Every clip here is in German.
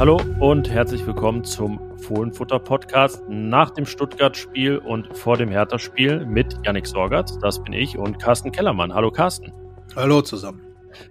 Hallo und herzlich willkommen zum Fohlenfutter Podcast nach dem Stuttgart-Spiel und vor dem Hertha-Spiel mit Yannick Sorgatz, das bin ich, und Carsten Kellermann. Hallo Carsten. Hallo zusammen.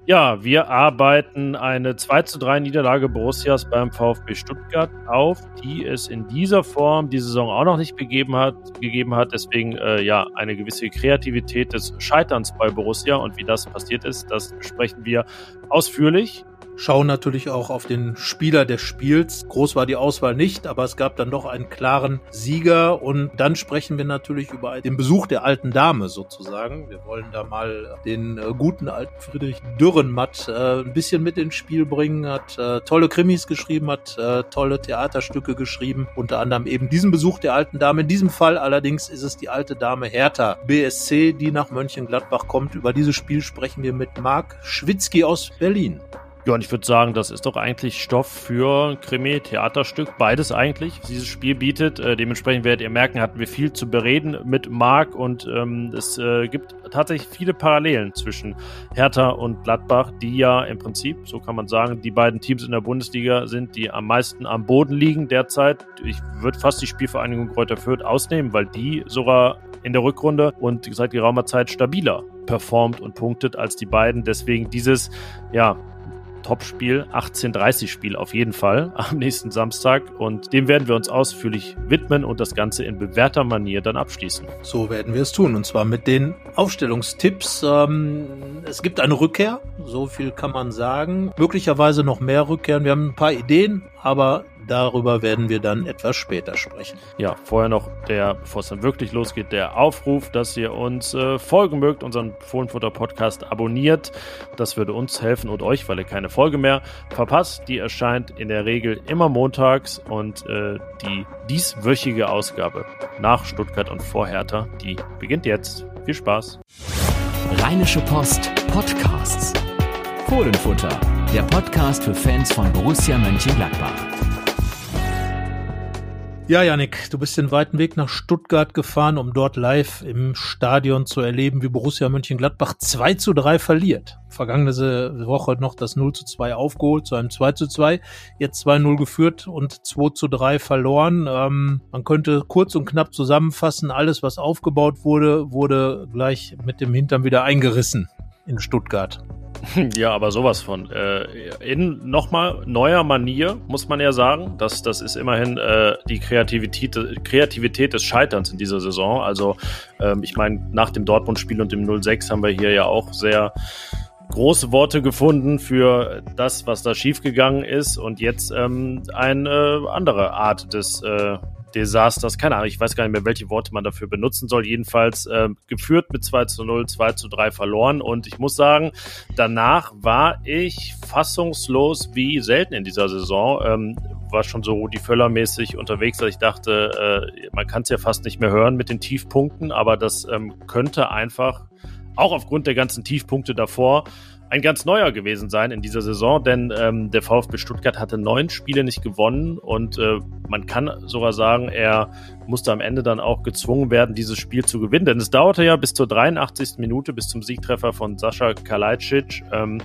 Ja, wir arbeiten eine 2 zu 3 Niederlage Borussias beim VfB Stuttgart auf, die es in dieser Form die Saison auch noch nicht gegeben hat. Gegeben hat. Deswegen äh, ja eine gewisse Kreativität des Scheiterns bei Borussia und wie das passiert ist, das besprechen wir ausführlich schauen natürlich auch auf den Spieler des Spiels. Groß war die Auswahl nicht, aber es gab dann doch einen klaren Sieger und dann sprechen wir natürlich über den Besuch der alten Dame sozusagen. Wir wollen da mal den äh, guten alten Friedrich Dürrenmatt äh, ein bisschen mit ins Spiel bringen, hat äh, tolle Krimis geschrieben, hat äh, tolle Theaterstücke geschrieben, unter anderem eben diesen Besuch der alten Dame. In diesem Fall allerdings ist es die alte Dame Hertha BSC, die nach Mönchengladbach kommt. Über dieses Spiel sprechen wir mit Marc Schwitzky aus Berlin. Ja, und ich würde sagen, das ist doch eigentlich Stoff für Krimi, Theaterstück, beides eigentlich. Dieses Spiel bietet. Äh, dementsprechend werdet ihr merken, hatten wir viel zu bereden mit Marc und ähm, es äh, gibt tatsächlich viele Parallelen zwischen Hertha und Gladbach, die ja im Prinzip, so kann man sagen, die beiden Teams in der Bundesliga sind, die am meisten am Boden liegen derzeit. Ich würde fast die Spielvereinigung Kräuter Fürth ausnehmen, weil die sogar in der Rückrunde und seit geraumer Zeit stabiler performt und punktet als die beiden. Deswegen dieses, ja, Topspiel, 1830 Spiel auf jeden Fall am nächsten Samstag und dem werden wir uns ausführlich widmen und das Ganze in bewährter Manier dann abschließen. So werden wir es tun und zwar mit den Aufstellungstipps. Ähm, es gibt eine Rückkehr, so viel kann man sagen. Möglicherweise noch mehr Rückkehren. Wir haben ein paar Ideen, aber Darüber werden wir dann etwas später sprechen. Ja, vorher noch der, bevor es dann wirklich losgeht, der Aufruf, dass ihr uns äh, folgen mögt, unseren Fohlenfutter Podcast abonniert. Das würde uns helfen und euch, weil ihr keine Folge mehr verpasst. Die erscheint in der Regel immer montags und äh, die dieswöchige Ausgabe nach Stuttgart und vor Hertha, die beginnt jetzt. Viel Spaß. Rheinische Post Podcasts. Fohlenfutter, der Podcast für Fans von Borussia Mönchengladbach. Ja, Janik, du bist den weiten Weg nach Stuttgart gefahren, um dort live im Stadion zu erleben, wie Borussia Mönchengladbach 2 zu 3 verliert. Vergangene Woche noch das 0 zu 2 aufgeholt zu einem 2 zu 2, jetzt 2-0 geführt und 2 zu 3 verloren. Ähm, man könnte kurz und knapp zusammenfassen, alles, was aufgebaut wurde, wurde gleich mit dem Hintern wieder eingerissen in Stuttgart. Ja, aber sowas von. Äh, in nochmal neuer Manier, muss man ja sagen. Das, das ist immerhin äh, die Kreativität, Kreativität des Scheiterns in dieser Saison. Also, ähm, ich meine, nach dem Dortmund-Spiel und dem 06 haben wir hier ja auch sehr große Worte gefunden für das, was da schiefgegangen ist. Und jetzt ähm, eine andere Art des äh, Desasters, keine Ahnung, ich weiß gar nicht mehr, welche Worte man dafür benutzen soll. Jedenfalls äh, geführt mit 2 zu 0, 2 zu 3 verloren. Und ich muss sagen, danach war ich fassungslos wie selten in dieser Saison. Ähm, war schon so Rudi Völler-mäßig unterwegs, dass ich dachte, äh, man kann es ja fast nicht mehr hören mit den Tiefpunkten, aber das ähm, könnte einfach, auch aufgrund der ganzen Tiefpunkte davor, ein ganz neuer gewesen sein in dieser Saison, denn ähm, der VfB Stuttgart hatte neun Spiele nicht gewonnen und äh, man kann sogar sagen, er musste am Ende dann auch gezwungen werden, dieses Spiel zu gewinnen, denn es dauerte ja bis zur 83. Minute, bis zum Siegtreffer von Sascha Kalajdzic. Ähm,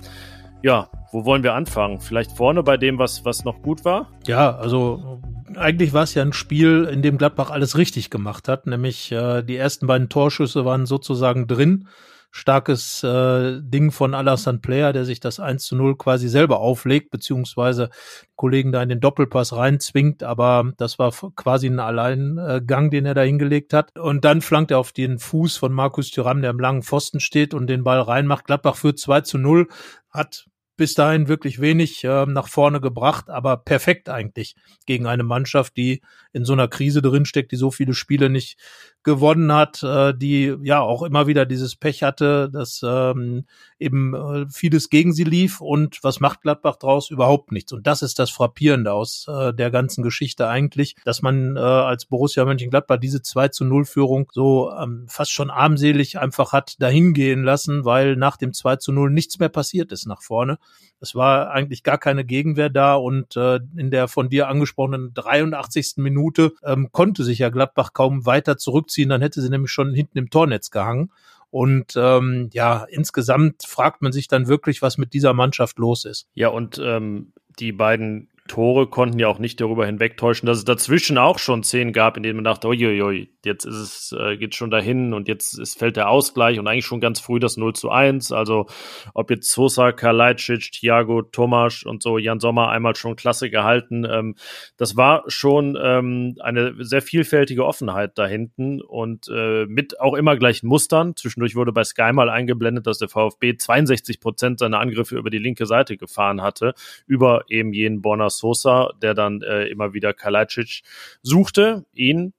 ja, wo wollen wir anfangen? Vielleicht vorne bei dem, was, was noch gut war? Ja, also eigentlich war es ja ein Spiel, in dem Gladbach alles richtig gemacht hat, nämlich äh, die ersten beiden Torschüsse waren sozusagen drin starkes äh, Ding von Alassane Player, der sich das 1 zu 0 quasi selber auflegt, beziehungsweise Kollegen da in den Doppelpass reinzwingt, aber das war quasi ein Alleingang, den er da hingelegt hat. Und dann flankt er auf den Fuß von Markus Thuram, der im langen Pfosten steht und den Ball reinmacht. Gladbach führt 2 zu 0, hat bis dahin wirklich wenig äh, nach vorne gebracht, aber perfekt eigentlich gegen eine Mannschaft, die in so einer Krise drinsteckt, die so viele Spiele nicht gewonnen hat, äh, die ja auch immer wieder dieses Pech hatte, dass ähm, eben äh, vieles gegen sie lief und was macht Gladbach draus? Überhaupt nichts. Und das ist das Frappierende aus äh, der ganzen Geschichte eigentlich, dass man äh, als Borussia Mönchengladbach diese 2 zu 0 Führung so ähm, fast schon armselig einfach hat dahingehen lassen, weil nach dem 2 zu 0 nichts mehr passiert ist nach vorne. Es war eigentlich gar keine Gegenwehr da und äh, in der von dir angesprochenen 83. Minute ähm, konnte sich ja Gladbach kaum weiter zurückziehen, dann hätte sie nämlich schon hinten im Tornetz gehangen. Und ähm, ja, insgesamt fragt man sich dann wirklich, was mit dieser Mannschaft los ist. Ja, und ähm, die beiden Tore konnten ja auch nicht darüber hinwegtäuschen, dass es dazwischen auch schon Szenen gab, in denen man dachte, uiuiui, jetzt ist es, äh, geht schon dahin und jetzt ist, fällt der Ausgleich und eigentlich schon ganz früh das 0 zu 1. Also ob jetzt Sosa, Kalajdzic, Thiago, Tomasch und so, Jan Sommer einmal schon klasse gehalten. Ähm, das war schon ähm, eine sehr vielfältige Offenheit da hinten und äh, mit auch immer gleichen Mustern. Zwischendurch wurde bei Sky mal eingeblendet, dass der VfB 62 Prozent seiner Angriffe über die linke Seite gefahren hatte, über eben jenen Bonner Sosa, der dann äh, immer wieder Kalajdzic suchte, ihn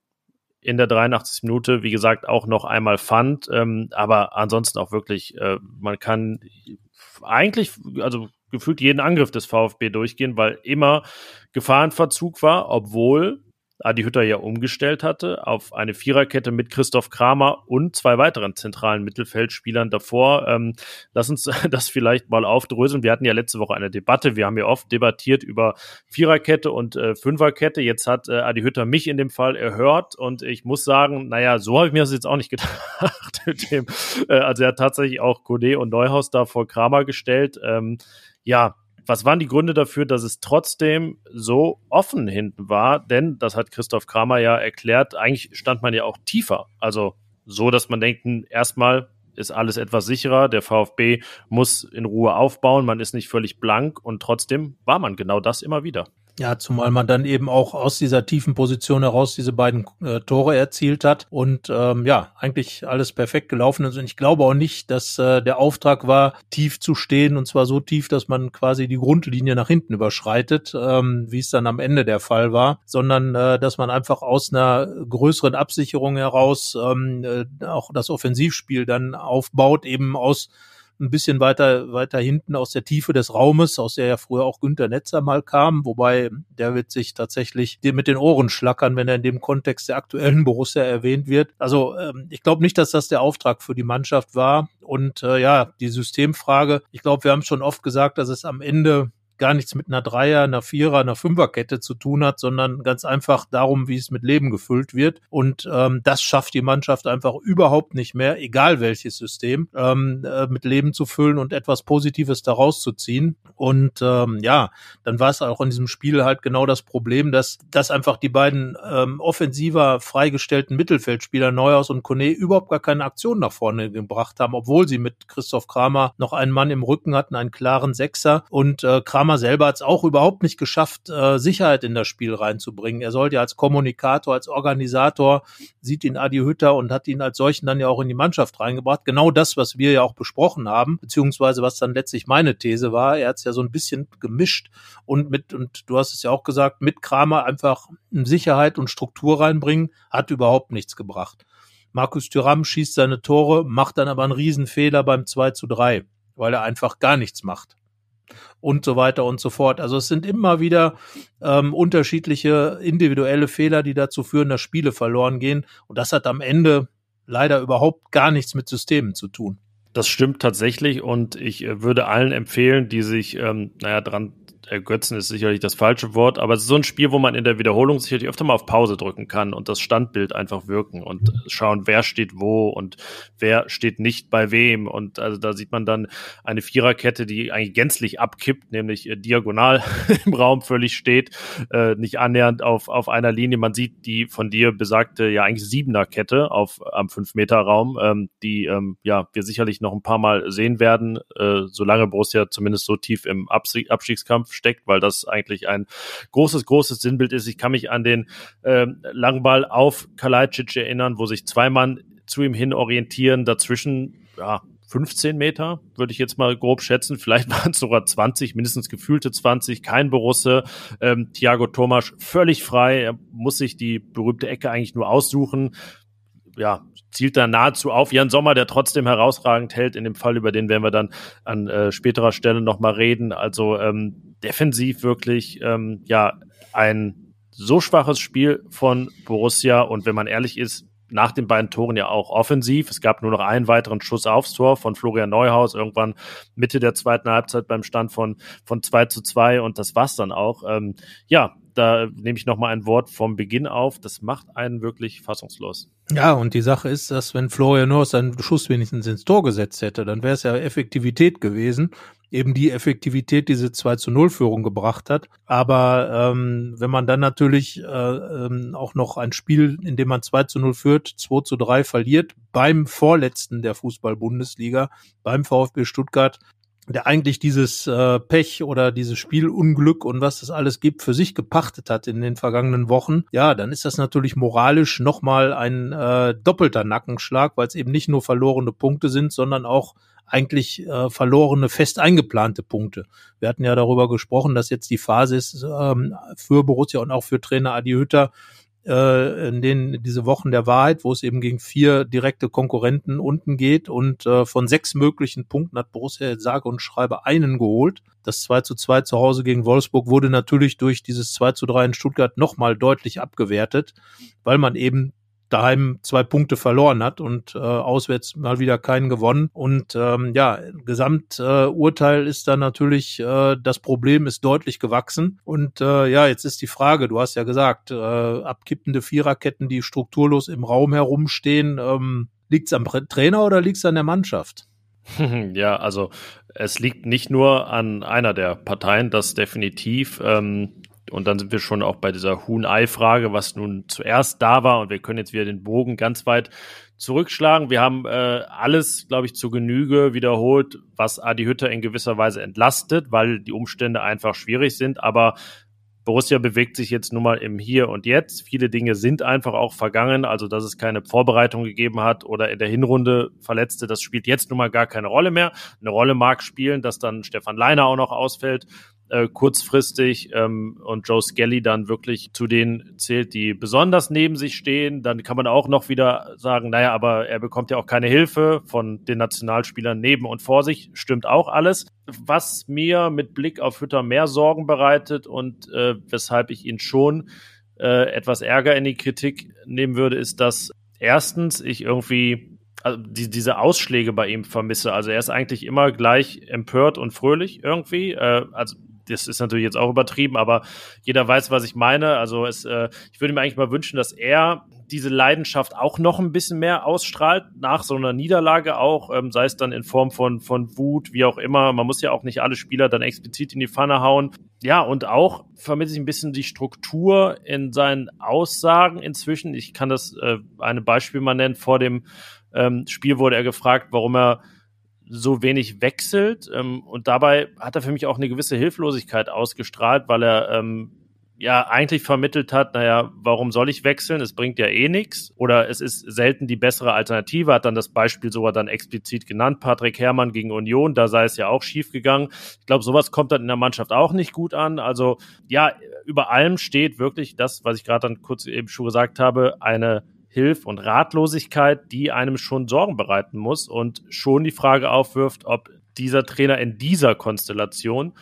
in der 83. Minute, wie gesagt, auch noch einmal fand, ähm, aber ansonsten auch wirklich, äh, man kann eigentlich, also gefühlt jeden Angriff des VfB durchgehen, weil immer Gefahrenverzug war, obwohl Adi Hütter ja umgestellt hatte auf eine Viererkette mit Christoph Kramer und zwei weiteren zentralen Mittelfeldspielern davor. Ähm, lass uns das vielleicht mal aufdröseln. Wir hatten ja letzte Woche eine Debatte. Wir haben ja oft debattiert über Viererkette und äh, Fünferkette. Jetzt hat äh, Adi Hütter mich in dem Fall erhört und ich muss sagen, naja, so habe ich mir das jetzt auch nicht gedacht. dem, äh, also er hat tatsächlich auch Kode und Neuhaus da vor Kramer gestellt. Ähm, ja, was waren die Gründe dafür, dass es trotzdem so offen hinten war? Denn, das hat Christoph Kramer ja erklärt, eigentlich stand man ja auch tiefer. Also so, dass man denkt, hm, erstmal ist alles etwas sicherer. Der VfB muss in Ruhe aufbauen. Man ist nicht völlig blank und trotzdem war man genau das immer wieder. Ja, zumal man dann eben auch aus dieser tiefen Position heraus diese beiden äh, Tore erzielt hat. Und ähm, ja, eigentlich alles perfekt gelaufen ist. Und ich glaube auch nicht, dass äh, der Auftrag war, tief zu stehen. Und zwar so tief, dass man quasi die Grundlinie nach hinten überschreitet, ähm, wie es dann am Ende der Fall war, sondern äh, dass man einfach aus einer größeren Absicherung heraus ähm, äh, auch das Offensivspiel dann aufbaut, eben aus ein bisschen weiter, weiter hinten aus der Tiefe des Raumes, aus der ja früher auch Günter Netzer mal kam, wobei der wird sich tatsächlich mit den Ohren schlackern, wenn er in dem Kontext der aktuellen Borussia erwähnt wird. Also ähm, ich glaube nicht, dass das der Auftrag für die Mannschaft war. Und äh, ja, die Systemfrage, ich glaube, wir haben schon oft gesagt, dass es am Ende gar nichts mit einer Dreier, einer Vierer, einer Fünferkette zu tun hat, sondern ganz einfach darum, wie es mit Leben gefüllt wird. Und ähm, das schafft die Mannschaft einfach überhaupt nicht mehr, egal welches System, ähm, äh, mit Leben zu füllen und etwas Positives daraus zu ziehen. Und ähm, ja, dann war es auch in diesem Spiel halt genau das Problem, dass, dass einfach die beiden ähm, offensiver freigestellten Mittelfeldspieler Neuhaus und Kone überhaupt gar keine Aktion nach vorne gebracht haben, obwohl sie mit Christoph Kramer noch einen Mann im Rücken hatten, einen klaren Sechser. Und äh, Kramer Kramer selber hat es auch überhaupt nicht geschafft, äh, Sicherheit in das Spiel reinzubringen. Er sollte als Kommunikator, als Organisator, sieht ihn Adi Hütter und hat ihn als solchen dann ja auch in die Mannschaft reingebracht. Genau das, was wir ja auch besprochen haben, beziehungsweise was dann letztlich meine These war. Er hat es ja so ein bisschen gemischt und mit, und du hast es ja auch gesagt, mit Kramer einfach Sicherheit und Struktur reinbringen, hat überhaupt nichts gebracht. Markus Thüram schießt seine Tore, macht dann aber einen Riesenfehler beim 2 zu 3, weil er einfach gar nichts macht und so weiter und so fort. Also es sind immer wieder ähm, unterschiedliche individuelle Fehler, die dazu führen, dass Spiele verloren gehen. Und das hat am Ende leider überhaupt gar nichts mit Systemen zu tun. Das stimmt tatsächlich und ich äh, würde allen empfehlen, die sich, ähm, naja, dran ergötzen ist sicherlich das falsche Wort, aber es ist so ein Spiel, wo man in der Wiederholung sicherlich öfter mal auf Pause drücken kann und das Standbild einfach wirken und schauen, wer steht wo und wer steht nicht bei wem. Und also da sieht man dann eine Viererkette, die eigentlich gänzlich abkippt, nämlich äh, diagonal im Raum völlig steht, äh, nicht annähernd auf, auf einer Linie. Man sieht die von dir besagte ja eigentlich Siebener-Kette auf am Fünf-Meter-Raum, ähm, die ähm, ja wir sicherlich noch ein paar Mal sehen werden, äh, solange Borussia zumindest so tief im Abstiegskampf steckt, weil das eigentlich ein großes, großes Sinnbild ist. Ich kann mich an den äh, Langball auf Kalajdzic erinnern, wo sich zwei Mann zu ihm hin orientieren, dazwischen ja, 15 Meter, würde ich jetzt mal grob schätzen. Vielleicht waren es sogar 20, mindestens gefühlte 20, kein Borusse. Ähm, Thiago Thomas völlig frei. Er muss sich die berühmte Ecke eigentlich nur aussuchen ja, zielt da nahezu auf. Jan Sommer, der trotzdem herausragend hält, in dem Fall, über den werden wir dann an äh, späterer Stelle nochmal reden. Also ähm, defensiv wirklich, ähm, ja, ein so schwaches Spiel von Borussia und wenn man ehrlich ist, nach den beiden Toren ja auch offensiv. Es gab nur noch einen weiteren Schuss aufs Tor von Florian Neuhaus, irgendwann Mitte der zweiten Halbzeit beim Stand von, von 2 zu 2 und das war's dann auch. Ähm, ja, da nehme ich nochmal ein Wort vom Beginn auf. Das macht einen wirklich fassungslos. Ja, und die Sache ist, dass wenn Florian Neuhaus seinen Schuss wenigstens ins Tor gesetzt hätte, dann wäre es ja Effektivität gewesen. eben die Effektivität diese 2 zu 0 Führung gebracht hat. Aber ähm, wenn man dann natürlich äh, ähm, auch noch ein Spiel, in dem man 2 zu 0 führt, 2 zu 3 verliert, beim Vorletzten der Fußball-Bundesliga, beim VfB Stuttgart, der eigentlich dieses äh, Pech oder dieses Spielunglück und was das alles gibt, für sich gepachtet hat in den vergangenen Wochen, ja, dann ist das natürlich moralisch nochmal ein äh, doppelter Nackenschlag, weil es eben nicht nur verlorene Punkte sind, sondern auch eigentlich äh, verlorene, fest eingeplante Punkte. Wir hatten ja darüber gesprochen, dass jetzt die Phase ist ähm, für Borussia und auch für Trainer Adi Hütter, äh, in denen diese Wochen der Wahrheit, wo es eben gegen vier direkte Konkurrenten unten geht und äh, von sechs möglichen Punkten hat Borussia jetzt sage und schreibe einen geholt. Das 2 zu 2 zu Hause gegen Wolfsburg wurde natürlich durch dieses 2 zu 3 in Stuttgart nochmal deutlich abgewertet, weil man eben daheim zwei Punkte verloren hat und äh, auswärts mal wieder keinen gewonnen. Und ähm, ja, Gesamturteil äh, ist dann natürlich, äh, das Problem ist deutlich gewachsen. Und äh, ja, jetzt ist die Frage, du hast ja gesagt, äh, abkippende Viererketten, die strukturlos im Raum herumstehen, ähm, liegt es am Trainer oder liegt es an der Mannschaft? Ja, also es liegt nicht nur an einer der Parteien, das definitiv. Ähm, und dann sind wir schon auch bei dieser Huhn-Ei-Frage, was nun zuerst da war. Und wir können jetzt wieder den Bogen ganz weit zurückschlagen. Wir haben äh, alles, glaube ich, zu Genüge wiederholt, was Adi Hütter in gewisser Weise entlastet, weil die Umstände einfach schwierig sind. Aber Borussia bewegt sich jetzt nun mal im Hier und Jetzt. Viele Dinge sind einfach auch vergangen. Also, dass es keine Vorbereitung gegeben hat oder in der Hinrunde Verletzte, das spielt jetzt nun mal gar keine Rolle mehr. Eine Rolle mag spielen, dass dann Stefan Leiner auch noch ausfällt äh, kurzfristig ähm, und Joe Skelly dann wirklich zu denen zählt, die besonders neben sich stehen, dann kann man auch noch wieder sagen, naja, aber er bekommt ja auch keine Hilfe von den Nationalspielern neben und vor sich, stimmt auch alles. Was mir mit Blick auf Hütter mehr Sorgen bereitet und äh, weshalb ich ihn schon äh, etwas Ärger in die Kritik nehmen würde, ist, dass erstens ich irgendwie also die, diese Ausschläge bei ihm vermisse. Also er ist eigentlich immer gleich empört und fröhlich irgendwie. Äh, also das ist natürlich jetzt auch übertrieben, aber jeder weiß, was ich meine. Also es, äh, ich würde mir eigentlich mal wünschen, dass er diese Leidenschaft auch noch ein bisschen mehr ausstrahlt, nach so einer Niederlage auch, ähm, sei es dann in Form von, von Wut, wie auch immer. Man muss ja auch nicht alle Spieler dann explizit in die Pfanne hauen. Ja, und auch vermisse ich ein bisschen die Struktur in seinen Aussagen inzwischen. Ich kann das äh, eine Beispiel mal nennen. Vor dem ähm, Spiel wurde er gefragt, warum er so wenig wechselt. Ähm, und dabei hat er für mich auch eine gewisse Hilflosigkeit ausgestrahlt, weil er ähm, ja eigentlich vermittelt hat, naja, warum soll ich wechseln? Es bringt ja eh nichts. Oder es ist selten die bessere Alternative, hat dann das Beispiel sogar dann explizit genannt, Patrick Herrmann gegen Union, da sei es ja auch schief gegangen. Ich glaube, sowas kommt dann in der Mannschaft auch nicht gut an. Also ja, über allem steht wirklich das, was ich gerade dann kurz eben schon gesagt habe, eine Hilf- und Ratlosigkeit, die einem schon Sorgen bereiten muss und schon die Frage aufwirft, ob dieser Trainer in dieser Konstellation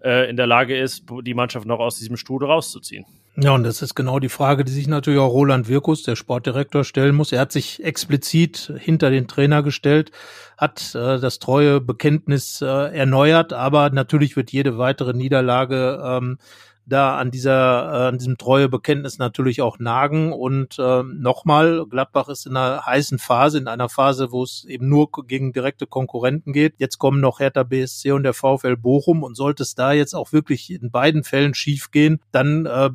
äh, in der Lage ist, die Mannschaft noch aus diesem Strudel rauszuziehen. Ja, und das ist genau die Frage, die sich natürlich auch Roland Wirkus, der Sportdirektor, stellen muss. Er hat sich explizit hinter den Trainer gestellt, hat äh, das treue Bekenntnis äh, erneuert, aber natürlich wird jede weitere Niederlage ähm, da an dieser, äh, an diesem treue Bekenntnis natürlich auch nagen. Und äh, nochmal, Gladbach ist in einer heißen Phase, in einer Phase, wo es eben nur gegen direkte Konkurrenten geht. Jetzt kommen noch Hertha BSC und der VfL Bochum und sollte es da jetzt auch wirklich in beiden Fällen schief gehen, dann äh,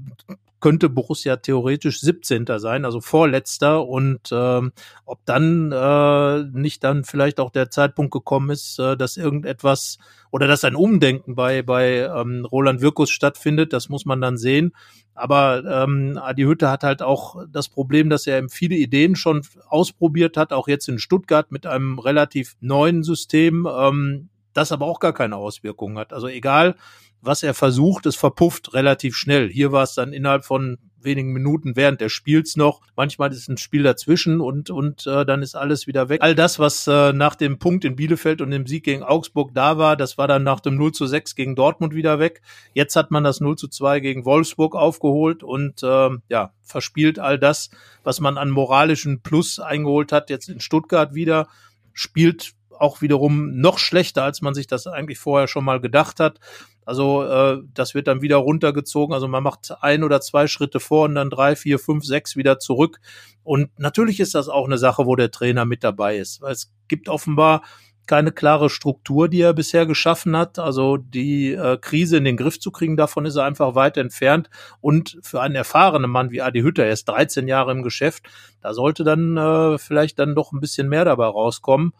könnte Borussia theoretisch 17. sein, also vorletzter. Und ähm, ob dann äh, nicht dann vielleicht auch der Zeitpunkt gekommen ist, äh, dass irgendetwas oder dass ein Umdenken bei, bei ähm, Roland Wirkus stattfindet, das muss man dann sehen. Aber ähm, Adi Hütte hat halt auch das Problem, dass er viele Ideen schon ausprobiert hat, auch jetzt in Stuttgart mit einem relativ neuen System, ähm, das aber auch gar keine Auswirkungen hat. Also egal, was er versucht, es verpufft relativ schnell. Hier war es dann innerhalb von wenigen Minuten während des Spiels noch. Manchmal ist ein Spiel dazwischen und, und äh, dann ist alles wieder weg. All das, was äh, nach dem Punkt in Bielefeld und dem Sieg gegen Augsburg da war, das war dann nach dem 0 zu 6 gegen Dortmund wieder weg. Jetzt hat man das 0 zu 2 gegen Wolfsburg aufgeholt und äh, ja, verspielt all das, was man an moralischen Plus eingeholt hat, jetzt in Stuttgart wieder, spielt auch wiederum noch schlechter, als man sich das eigentlich vorher schon mal gedacht hat. Also äh, das wird dann wieder runtergezogen. Also man macht ein oder zwei Schritte vor und dann drei, vier, fünf, sechs wieder zurück. Und natürlich ist das auch eine Sache, wo der Trainer mit dabei ist. Weil es gibt offenbar keine klare Struktur, die er bisher geschaffen hat. Also die äh, Krise in den Griff zu kriegen, davon ist er einfach weit entfernt. Und für einen erfahrenen Mann wie Adi Hütter, er ist 13 Jahre im Geschäft, da sollte dann äh, vielleicht dann doch ein bisschen mehr dabei rauskommen.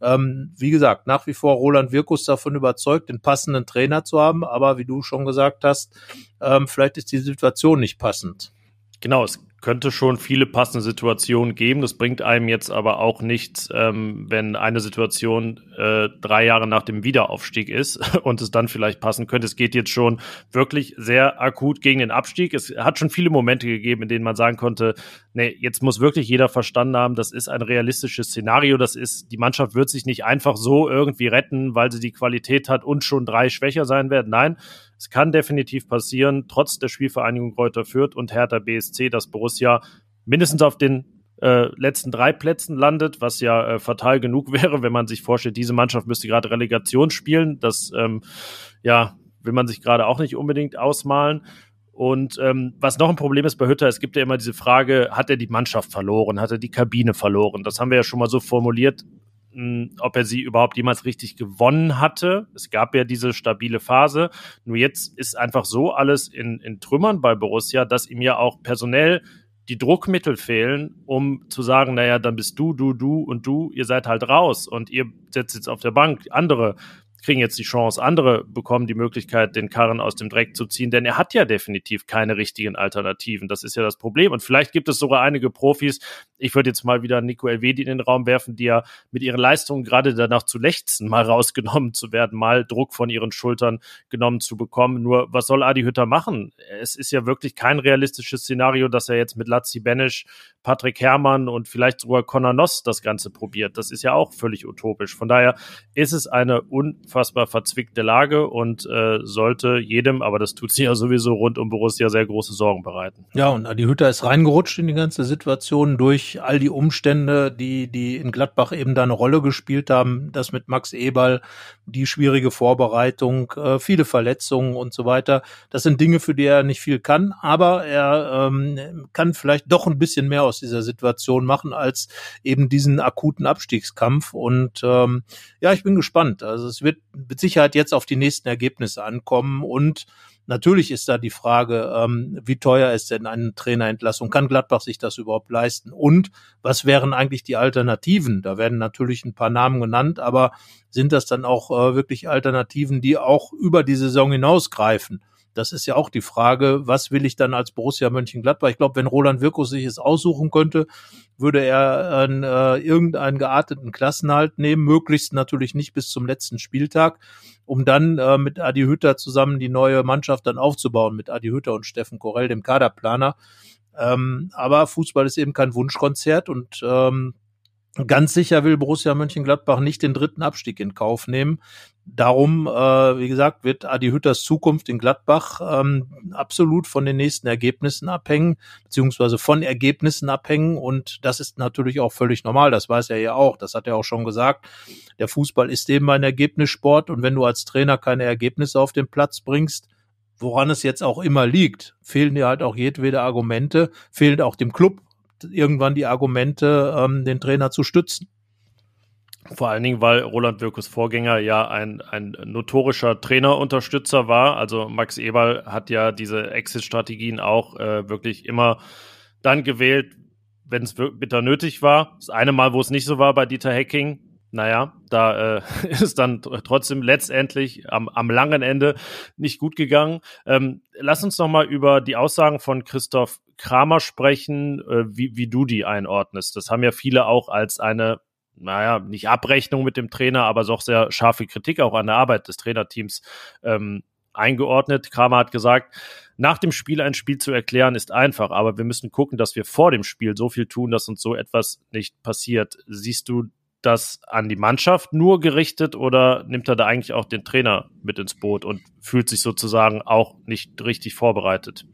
Ähm, wie gesagt, nach wie vor Roland Wirkus davon überzeugt, den passenden Trainer zu haben, aber wie du schon gesagt hast, ähm, vielleicht ist die Situation nicht passend. Genau, es könnte schon viele passende Situationen geben. Das bringt einem jetzt aber auch nichts, ähm, wenn eine Situation äh, drei Jahre nach dem Wiederaufstieg ist und es dann vielleicht passen könnte. Es geht jetzt schon wirklich sehr akut gegen den Abstieg. Es hat schon viele Momente gegeben, in denen man sagen konnte, nee, jetzt muss wirklich jeder verstanden haben, das ist ein realistisches Szenario. Das ist, die Mannschaft wird sich nicht einfach so irgendwie retten, weil sie die Qualität hat und schon drei schwächer sein werden. Nein, es kann definitiv passieren, trotz der Spielvereinigung Kräuter Fürth und Hertha BSC, dass Borussia mindestens auf den äh, letzten drei Plätzen landet, was ja äh, fatal genug wäre, wenn man sich vorstellt, diese Mannschaft müsste gerade Relegation spielen. Das ähm, ja, will man sich gerade auch nicht unbedingt ausmalen. Und ähm, was noch ein Problem ist bei Hütter, es gibt ja immer diese Frage, hat er die Mannschaft verloren, hat er die Kabine verloren? Das haben wir ja schon mal so formuliert ob er sie überhaupt jemals richtig gewonnen hatte. Es gab ja diese stabile Phase. Nur jetzt ist einfach so alles in, in Trümmern bei Borussia, dass ihm ja auch personell die Druckmittel fehlen, um zu sagen, naja, dann bist du, du, du und du, ihr seid halt raus und ihr setzt jetzt auf der Bank andere kriegen jetzt die Chance, andere bekommen die Möglichkeit, den Karren aus dem Dreck zu ziehen, denn er hat ja definitiv keine richtigen Alternativen. Das ist ja das Problem. Und vielleicht gibt es sogar einige Profis, ich würde jetzt mal wieder Nico Elvedi in den Raum werfen, die ja mit ihren Leistungen gerade danach zu lechzen, mal rausgenommen zu werden, mal Druck von ihren Schultern genommen zu bekommen. Nur was soll Adi Hütter machen? Es ist ja wirklich kein realistisches Szenario, dass er jetzt mit Lazzi Benisch, Patrick Herrmann und vielleicht sogar Conor Noss das Ganze probiert. Das ist ja auch völlig utopisch. Von daher ist es eine unfassbare unfassbar verzwickte Lage und äh, sollte jedem, aber das tut sie ja sowieso rund um Borussia sehr große Sorgen bereiten. Ja, und Adi Hütter ist reingerutscht in die ganze Situation durch all die Umstände, die, die in Gladbach eben da eine Rolle gespielt haben. Das mit Max Eberl, die schwierige Vorbereitung, äh, viele Verletzungen und so weiter. Das sind Dinge, für die er nicht viel kann, aber er ähm, kann vielleicht doch ein bisschen mehr aus dieser Situation machen als eben diesen akuten Abstiegskampf. Und ähm, ja, ich bin gespannt. Also es wird mit Sicherheit jetzt auf die nächsten Ergebnisse ankommen und Natürlich ist da die Frage, ähm, wie teuer ist denn eine Trainerentlassung? Kann Gladbach sich das überhaupt leisten? Und was wären eigentlich die Alternativen? Da werden natürlich ein paar Namen genannt, aber sind das dann auch äh, wirklich Alternativen, die auch über die Saison hinausgreifen? Das ist ja auch die Frage, was will ich dann als Borussia Mönchengladbach? Ich glaube, wenn Roland Wirkus sich es aussuchen könnte, würde er äh, irgendeinen gearteten Klassenhalt nehmen, möglichst natürlich nicht bis zum letzten Spieltag, um dann äh, mit Adi Hütter zusammen die neue Mannschaft dann aufzubauen, mit Adi Hütter und Steffen Korell, dem Kaderplaner. Ähm, aber Fußball ist eben kein Wunschkonzert und ähm, Ganz sicher will Borussia Mönchengladbach nicht den dritten Abstieg in Kauf nehmen. Darum, äh, wie gesagt, wird Adi Hütters Zukunft in Gladbach ähm, absolut von den nächsten Ergebnissen abhängen, beziehungsweise von Ergebnissen abhängen. Und das ist natürlich auch völlig normal. Das weiß er ja auch. Das hat er auch schon gesagt. Der Fußball ist eben ein Ergebnissport. Und wenn du als Trainer keine Ergebnisse auf den Platz bringst, woran es jetzt auch immer liegt, fehlen dir halt auch jedwede Argumente, fehlen auch dem Club irgendwann die Argumente, ähm, den Trainer zu stützen. Vor allen Dingen, weil Roland Wirkus Vorgänger ja ein, ein notorischer Trainerunterstützer war. Also Max Eberl hat ja diese Exit-Strategien auch äh, wirklich immer dann gewählt, wenn es bitter nötig war. Das eine Mal, wo es nicht so war bei Dieter Hecking, naja, da äh, ist dann trotzdem letztendlich am, am langen Ende nicht gut gegangen. Ähm, lass uns noch mal über die Aussagen von Christoph Kramer sprechen, äh, wie, wie du die einordnest. Das haben ja viele auch als eine, naja, nicht Abrechnung mit dem Trainer, aber doch sehr scharfe Kritik auch an der Arbeit des Trainerteams ähm, eingeordnet. Kramer hat gesagt, nach dem Spiel ein Spiel zu erklären ist einfach, aber wir müssen gucken, dass wir vor dem Spiel so viel tun, dass uns so etwas nicht passiert. Siehst du das an die Mannschaft nur gerichtet oder nimmt er da eigentlich auch den Trainer mit ins Boot und fühlt sich sozusagen auch nicht richtig vorbereitet?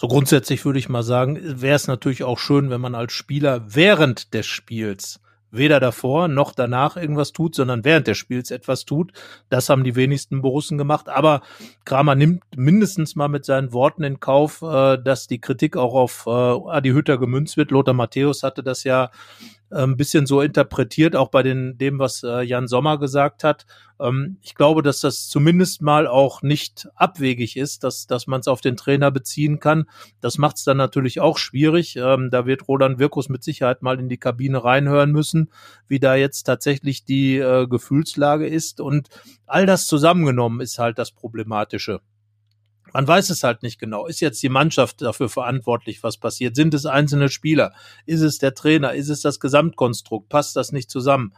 So grundsätzlich würde ich mal sagen, wäre es natürlich auch schön, wenn man als Spieler während des Spiels weder davor noch danach irgendwas tut, sondern während des Spiels etwas tut. Das haben die wenigsten Borussen gemacht. Aber Kramer nimmt mindestens mal mit seinen Worten in Kauf, äh, dass die Kritik auch auf äh, Adi Hütter gemünzt wird. Lothar Matthäus hatte das ja ein bisschen so interpretiert, auch bei den, dem, was äh, Jan Sommer gesagt hat. Ähm, ich glaube, dass das zumindest mal auch nicht abwegig ist, dass, dass man es auf den Trainer beziehen kann. Das macht es dann natürlich auch schwierig. Ähm, da wird Roland Wirkus mit Sicherheit mal in die Kabine reinhören müssen, wie da jetzt tatsächlich die äh, Gefühlslage ist. Und all das zusammengenommen ist halt das Problematische. Man weiß es halt nicht genau. Ist jetzt die Mannschaft dafür verantwortlich, was passiert? Sind es einzelne Spieler? Ist es der Trainer? Ist es das Gesamtkonstrukt? Passt das nicht zusammen?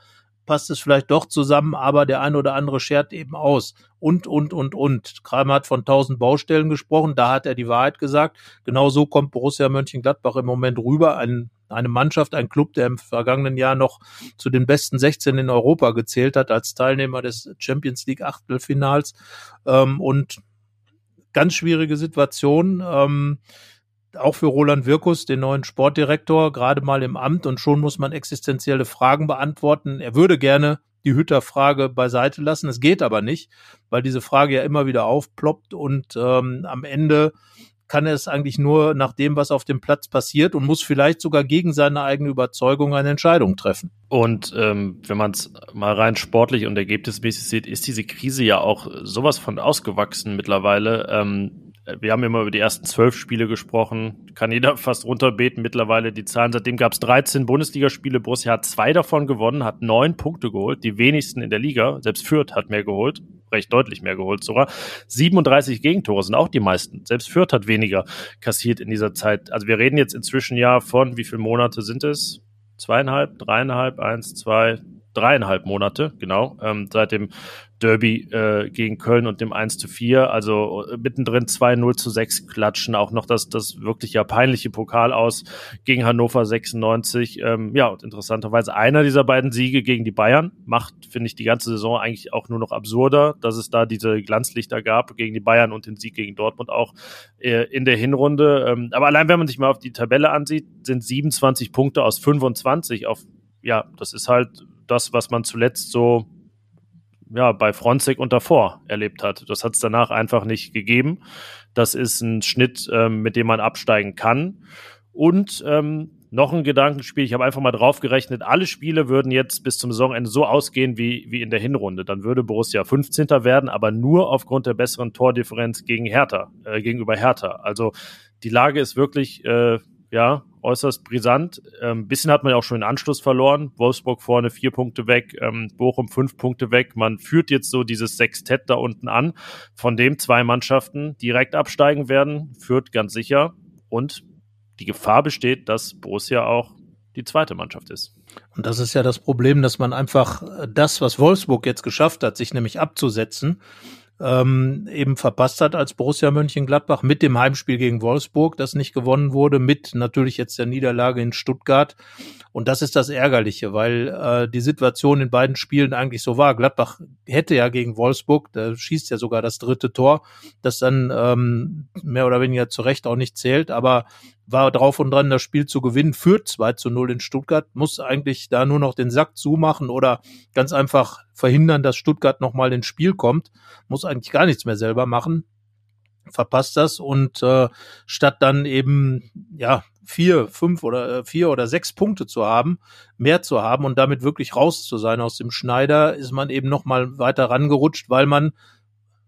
Passt es vielleicht doch zusammen, aber der eine oder andere schert eben aus. Und, und, und, und. Kramer hat von tausend Baustellen gesprochen. Da hat er die Wahrheit gesagt. Genau so kommt Borussia Mönchengladbach im Moment rüber. Ein, eine Mannschaft, ein Club, der im vergangenen Jahr noch zu den besten 16 in Europa gezählt hat als Teilnehmer des Champions League Achtelfinals. Ähm, und ganz schwierige Situation. Ähm, auch für Roland Wirkus, den neuen Sportdirektor, gerade mal im Amt und schon muss man existenzielle Fragen beantworten. Er würde gerne die Hütterfrage beiseite lassen. Es geht aber nicht, weil diese Frage ja immer wieder aufploppt und ähm, am Ende kann es eigentlich nur nach dem, was auf dem Platz passiert und muss vielleicht sogar gegen seine eigene Überzeugung eine Entscheidung treffen. Und ähm, wenn man es mal rein sportlich und ergebnismäßig sieht, ist diese Krise ja auch sowas von ausgewachsen mittlerweile. Ähm, wir haben immer über die ersten zwölf Spiele gesprochen. Kann jeder fast runterbeten mittlerweile die Zahlen. Seitdem gab es 13 Bundesligaspiele. Borussia hat zwei davon gewonnen, hat neun Punkte geholt, die wenigsten in der Liga. Selbst Fürth hat mehr geholt, recht deutlich mehr geholt sogar. 37 Gegentore sind auch die meisten. Selbst Fürth hat weniger kassiert in dieser Zeit. Also wir reden jetzt inzwischen ja von, wie viele Monate sind es? Zweieinhalb, dreieinhalb, eins, zwei, dreieinhalb Monate, genau, ähm, seit dem Derby äh, gegen Köln und dem 1 zu 4. Also äh, mittendrin 2-0 zu 6 klatschen. Auch noch das, das wirklich ja peinliche Pokal aus gegen Hannover 96. Ähm, ja, und interessanterweise einer dieser beiden Siege gegen die Bayern macht, finde ich, die ganze Saison eigentlich auch nur noch absurder, dass es da diese Glanzlichter gab gegen die Bayern und den Sieg gegen Dortmund auch äh, in der Hinrunde. Ähm, aber allein, wenn man sich mal auf die Tabelle ansieht, sind 27 Punkte aus 25 auf, ja, das ist halt das, was man zuletzt so ja, bei Fronzek und davor erlebt hat. Das hat es danach einfach nicht gegeben. Das ist ein Schnitt, ähm, mit dem man absteigen kann. Und ähm, noch ein Gedankenspiel, ich habe einfach mal drauf gerechnet, alle Spiele würden jetzt bis zum Saisonende so ausgehen wie, wie in der Hinrunde. Dann würde Borussia 15. werden, aber nur aufgrund der besseren Tordifferenz gegen Hertha, äh, gegenüber Hertha. Also die Lage ist wirklich äh, ja, äußerst brisant. Ähm, bisschen hat man ja auch schon den Anschluss verloren. Wolfsburg vorne vier Punkte weg, ähm, Bochum fünf Punkte weg. Man führt jetzt so dieses Sextett da unten an, von dem zwei Mannschaften direkt absteigen werden, führt ganz sicher. Und die Gefahr besteht, dass Borussia auch die zweite Mannschaft ist. Und das ist ja das Problem, dass man einfach das, was Wolfsburg jetzt geschafft hat, sich nämlich abzusetzen, ähm, eben verpasst hat als Borussia Mönchengladbach mit dem Heimspiel gegen Wolfsburg, das nicht gewonnen wurde, mit natürlich jetzt der Niederlage in Stuttgart. Und das ist das Ärgerliche, weil äh, die Situation in beiden Spielen eigentlich so war. Gladbach hätte ja gegen Wolfsburg, da schießt ja sogar das dritte Tor, das dann ähm, mehr oder weniger zu Recht auch nicht zählt, aber war drauf und dran, das Spiel zu gewinnen, führt 2 zu 0 in Stuttgart, muss eigentlich da nur noch den Sack zumachen oder ganz einfach verhindern, dass Stuttgart nochmal ins Spiel kommt, muss eigentlich gar nichts mehr selber machen, verpasst das und äh, statt dann eben ja vier, fünf oder äh, vier oder sechs Punkte zu haben, mehr zu haben und damit wirklich raus zu sein aus dem Schneider, ist man eben nochmal weiter rangerutscht, weil man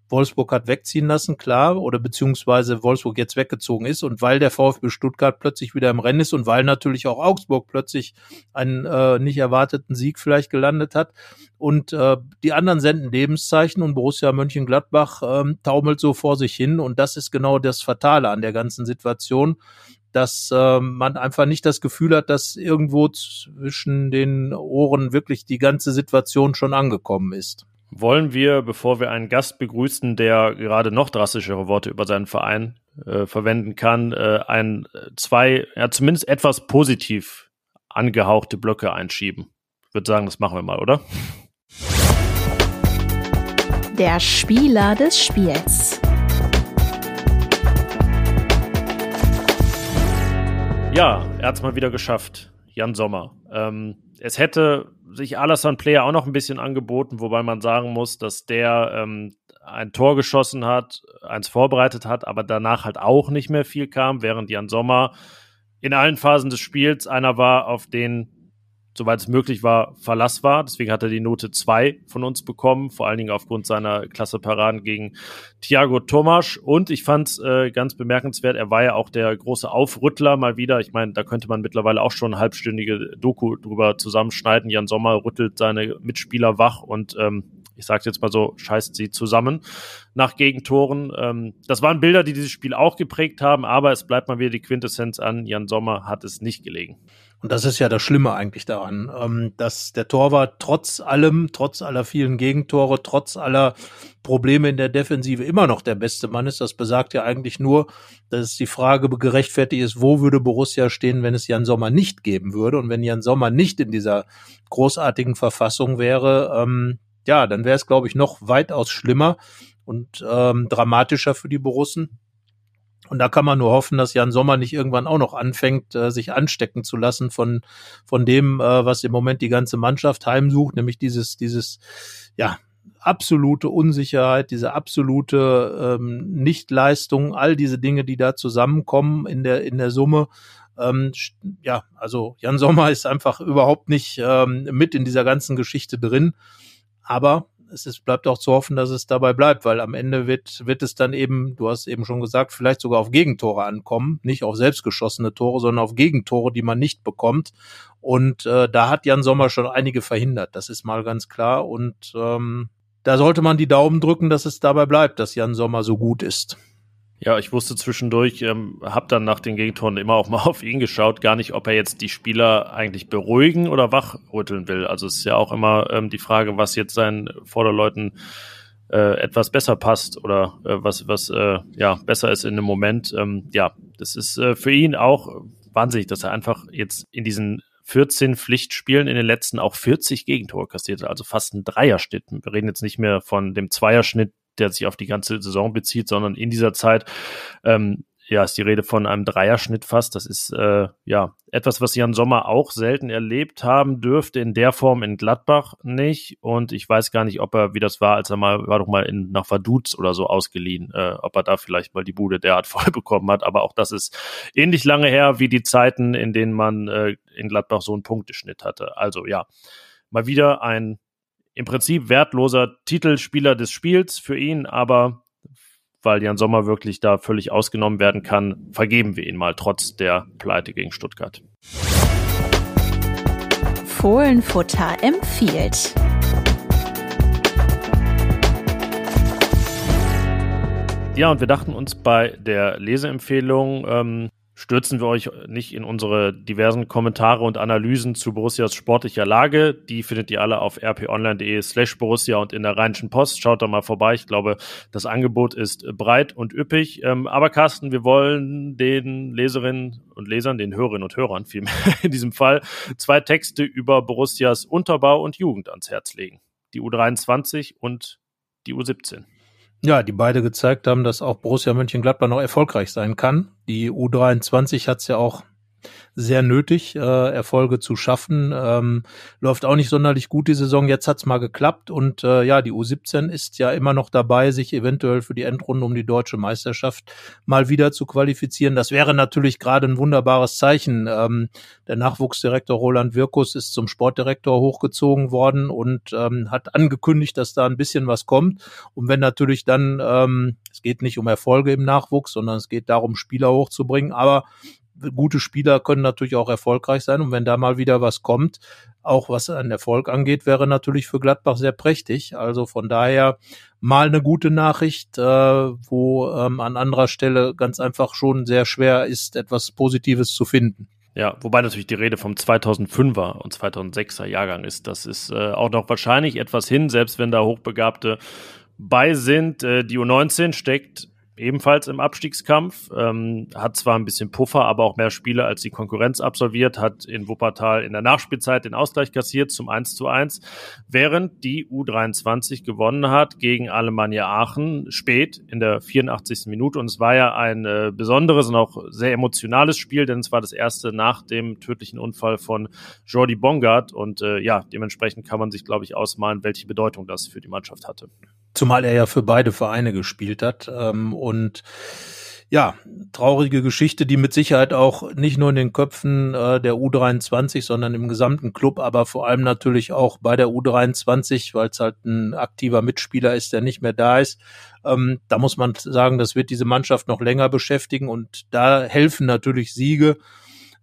Wolfsburg hat wegziehen lassen, klar, oder beziehungsweise Wolfsburg jetzt weggezogen ist und weil der VfB Stuttgart plötzlich wieder im Rennen ist und weil natürlich auch Augsburg plötzlich einen äh, nicht erwarteten Sieg vielleicht gelandet hat und äh, die anderen senden Lebenszeichen und Borussia Mönchengladbach ähm, taumelt so vor sich hin und das ist genau das Fatale an der ganzen Situation, dass äh, man einfach nicht das Gefühl hat, dass irgendwo zwischen den Ohren wirklich die ganze Situation schon angekommen ist. Wollen wir, bevor wir einen Gast begrüßen, der gerade noch drastischere Worte über seinen Verein äh, verwenden kann, äh, ein, zwei, ja, zumindest etwas positiv angehauchte Blöcke einschieben? Ich würde sagen, das machen wir mal, oder? Der Spieler des Spiels. Ja, er hat es mal wieder geschafft. Jan Sommer. Ähm, es hätte sich Alassane Player auch noch ein bisschen angeboten, wobei man sagen muss, dass der ähm, ein Tor geschossen hat, eins vorbereitet hat, aber danach halt auch nicht mehr viel kam, während Jan Sommer in allen Phasen des Spiels einer war, auf den soweit es möglich war, Verlass war. Deswegen hat er die Note 2 von uns bekommen, vor allen Dingen aufgrund seiner klasse Paraden gegen Thiago Tomasch. Und ich fand es äh, ganz bemerkenswert, er war ja auch der große Aufrüttler mal wieder. Ich meine, da könnte man mittlerweile auch schon eine halbstündige Doku drüber zusammenschneiden. Jan Sommer rüttelt seine Mitspieler wach und ähm, ich sage jetzt mal so, scheißt sie zusammen nach Gegentoren. Ähm, das waren Bilder, die dieses Spiel auch geprägt haben, aber es bleibt mal wieder die Quintessenz an. Jan Sommer hat es nicht gelegen. Und das ist ja das Schlimme eigentlich daran, ähm, dass der Torwart trotz allem, trotz aller vielen Gegentore, trotz aller Probleme in der Defensive immer noch der beste Mann ist. Das besagt ja eigentlich nur, dass die Frage gerechtfertigt ist, wo würde Borussia stehen, wenn es Jan Sommer nicht geben würde. Und wenn Jan Sommer nicht in dieser großartigen Verfassung wäre, ähm, ja, dann wäre es, glaube ich, noch weitaus schlimmer und ähm, dramatischer für die Borussen. Und da kann man nur hoffen, dass Jan Sommer nicht irgendwann auch noch anfängt, äh, sich anstecken zu lassen von, von dem, äh, was im Moment die ganze Mannschaft heimsucht, nämlich dieses, dieses, ja, absolute Unsicherheit, diese absolute ähm, Nichtleistung, all diese Dinge, die da zusammenkommen in der, in der Summe. Ähm, ja, also Jan Sommer ist einfach überhaupt nicht ähm, mit in dieser ganzen Geschichte drin. Aber es ist, bleibt auch zu hoffen, dass es dabei bleibt, weil am Ende wird, wird es dann eben, du hast eben schon gesagt, vielleicht sogar auf Gegentore ankommen, nicht auf selbstgeschossene Tore, sondern auf Gegentore, die man nicht bekommt. Und äh, da hat Jan Sommer schon einige verhindert, das ist mal ganz klar. Und ähm, da sollte man die Daumen drücken, dass es dabei bleibt, dass Jan Sommer so gut ist. Ja, ich wusste zwischendurch, ähm, habe dann nach den Gegentoren immer auch mal auf ihn geschaut, gar nicht, ob er jetzt die Spieler eigentlich beruhigen oder wachrütteln will. Also es ist ja auch immer ähm, die Frage, was jetzt seinen Vorderleuten äh, etwas besser passt oder äh, was, was äh, ja besser ist in dem Moment. Ähm, ja, das ist äh, für ihn auch wahnsinnig, dass er einfach jetzt in diesen 14 Pflichtspielen in den letzten auch 40 Gegentore kassiert hat, also fast ein Dreierschnitt. Wir reden jetzt nicht mehr von dem Zweierschnitt, der sich auf die ganze Saison bezieht, sondern in dieser Zeit ähm, ja, ist die Rede von einem Dreierschnitt fast. Das ist äh, ja etwas, was Jan Sommer auch selten erlebt haben dürfte, in der Form in Gladbach nicht. Und ich weiß gar nicht, ob er, wie das war, als er mal, war doch mal in, nach Vaduz oder so ausgeliehen, äh, ob er da vielleicht mal die Bude derart voll bekommen hat. Aber auch das ist ähnlich lange her wie die Zeiten, in denen man äh, in Gladbach so einen Punkteschnitt hatte. Also ja, mal wieder ein im Prinzip wertloser Titelspieler des Spiels für ihn, aber weil Jan Sommer wirklich da völlig ausgenommen werden kann, vergeben wir ihn mal trotz der Pleite gegen Stuttgart. Fohlenfutter empfiehlt. Ja, und wir dachten uns bei der Leseempfehlung, ähm, stürzen wir euch nicht in unsere diversen Kommentare und Analysen zu Borussias sportlicher Lage. Die findet ihr alle auf rponline.de slash Borussia und in der Rheinischen Post. Schaut da mal vorbei. Ich glaube, das Angebot ist breit und üppig. Ähm, aber Carsten, wir wollen den Leserinnen und Lesern, den Hörerinnen und Hörern vielmehr in diesem Fall, zwei Texte über Borussias Unterbau und Jugend ans Herz legen. Die U23 und die U17. Ja, die beide gezeigt haben, dass auch Borussia Mönchengladbach noch erfolgreich sein kann. Die U23 hat es ja auch sehr nötig, äh, Erfolge zu schaffen. Ähm, läuft auch nicht sonderlich gut die Saison. Jetzt hat's mal geklappt und äh, ja, die U17 ist ja immer noch dabei, sich eventuell für die Endrunde um die deutsche Meisterschaft mal wieder zu qualifizieren. Das wäre natürlich gerade ein wunderbares Zeichen. Ähm, der Nachwuchsdirektor Roland Wirkus ist zum Sportdirektor hochgezogen worden und ähm, hat angekündigt, dass da ein bisschen was kommt. Und wenn natürlich dann, ähm, es geht nicht um Erfolge im Nachwuchs, sondern es geht darum, Spieler hochzubringen, aber gute Spieler können natürlich auch erfolgreich sein. Und wenn da mal wieder was kommt, auch was an Erfolg angeht, wäre natürlich für Gladbach sehr prächtig. Also von daher mal eine gute Nachricht, äh, wo ähm, an anderer Stelle ganz einfach schon sehr schwer ist, etwas Positives zu finden. Ja, wobei natürlich die Rede vom 2005er und 2006er Jahrgang ist. Das ist äh, auch noch wahrscheinlich etwas hin, selbst wenn da Hochbegabte bei sind. Äh, die U19 steckt ebenfalls im Abstiegskampf, ähm, hat zwar ein bisschen Puffer, aber auch mehr Spiele als die Konkurrenz absolviert, hat in Wuppertal in der Nachspielzeit den Ausgleich kassiert zum 1 zu 1, während die U23 gewonnen hat gegen Alemannia Aachen spät in der 84. Minute und es war ja ein äh, besonderes und auch sehr emotionales Spiel, denn es war das erste nach dem tödlichen Unfall von Jordi Bongard und äh, ja, dementsprechend kann man sich, glaube ich, ausmalen, welche Bedeutung das für die Mannschaft hatte. Zumal er ja für beide Vereine gespielt hat. Ähm, und ja, traurige Geschichte, die mit Sicherheit auch nicht nur in den Köpfen äh, der U23, sondern im gesamten Club, aber vor allem natürlich auch bei der U23, weil es halt ein aktiver Mitspieler ist, der nicht mehr da ist. Ähm, da muss man sagen, das wird diese Mannschaft noch länger beschäftigen und da helfen natürlich Siege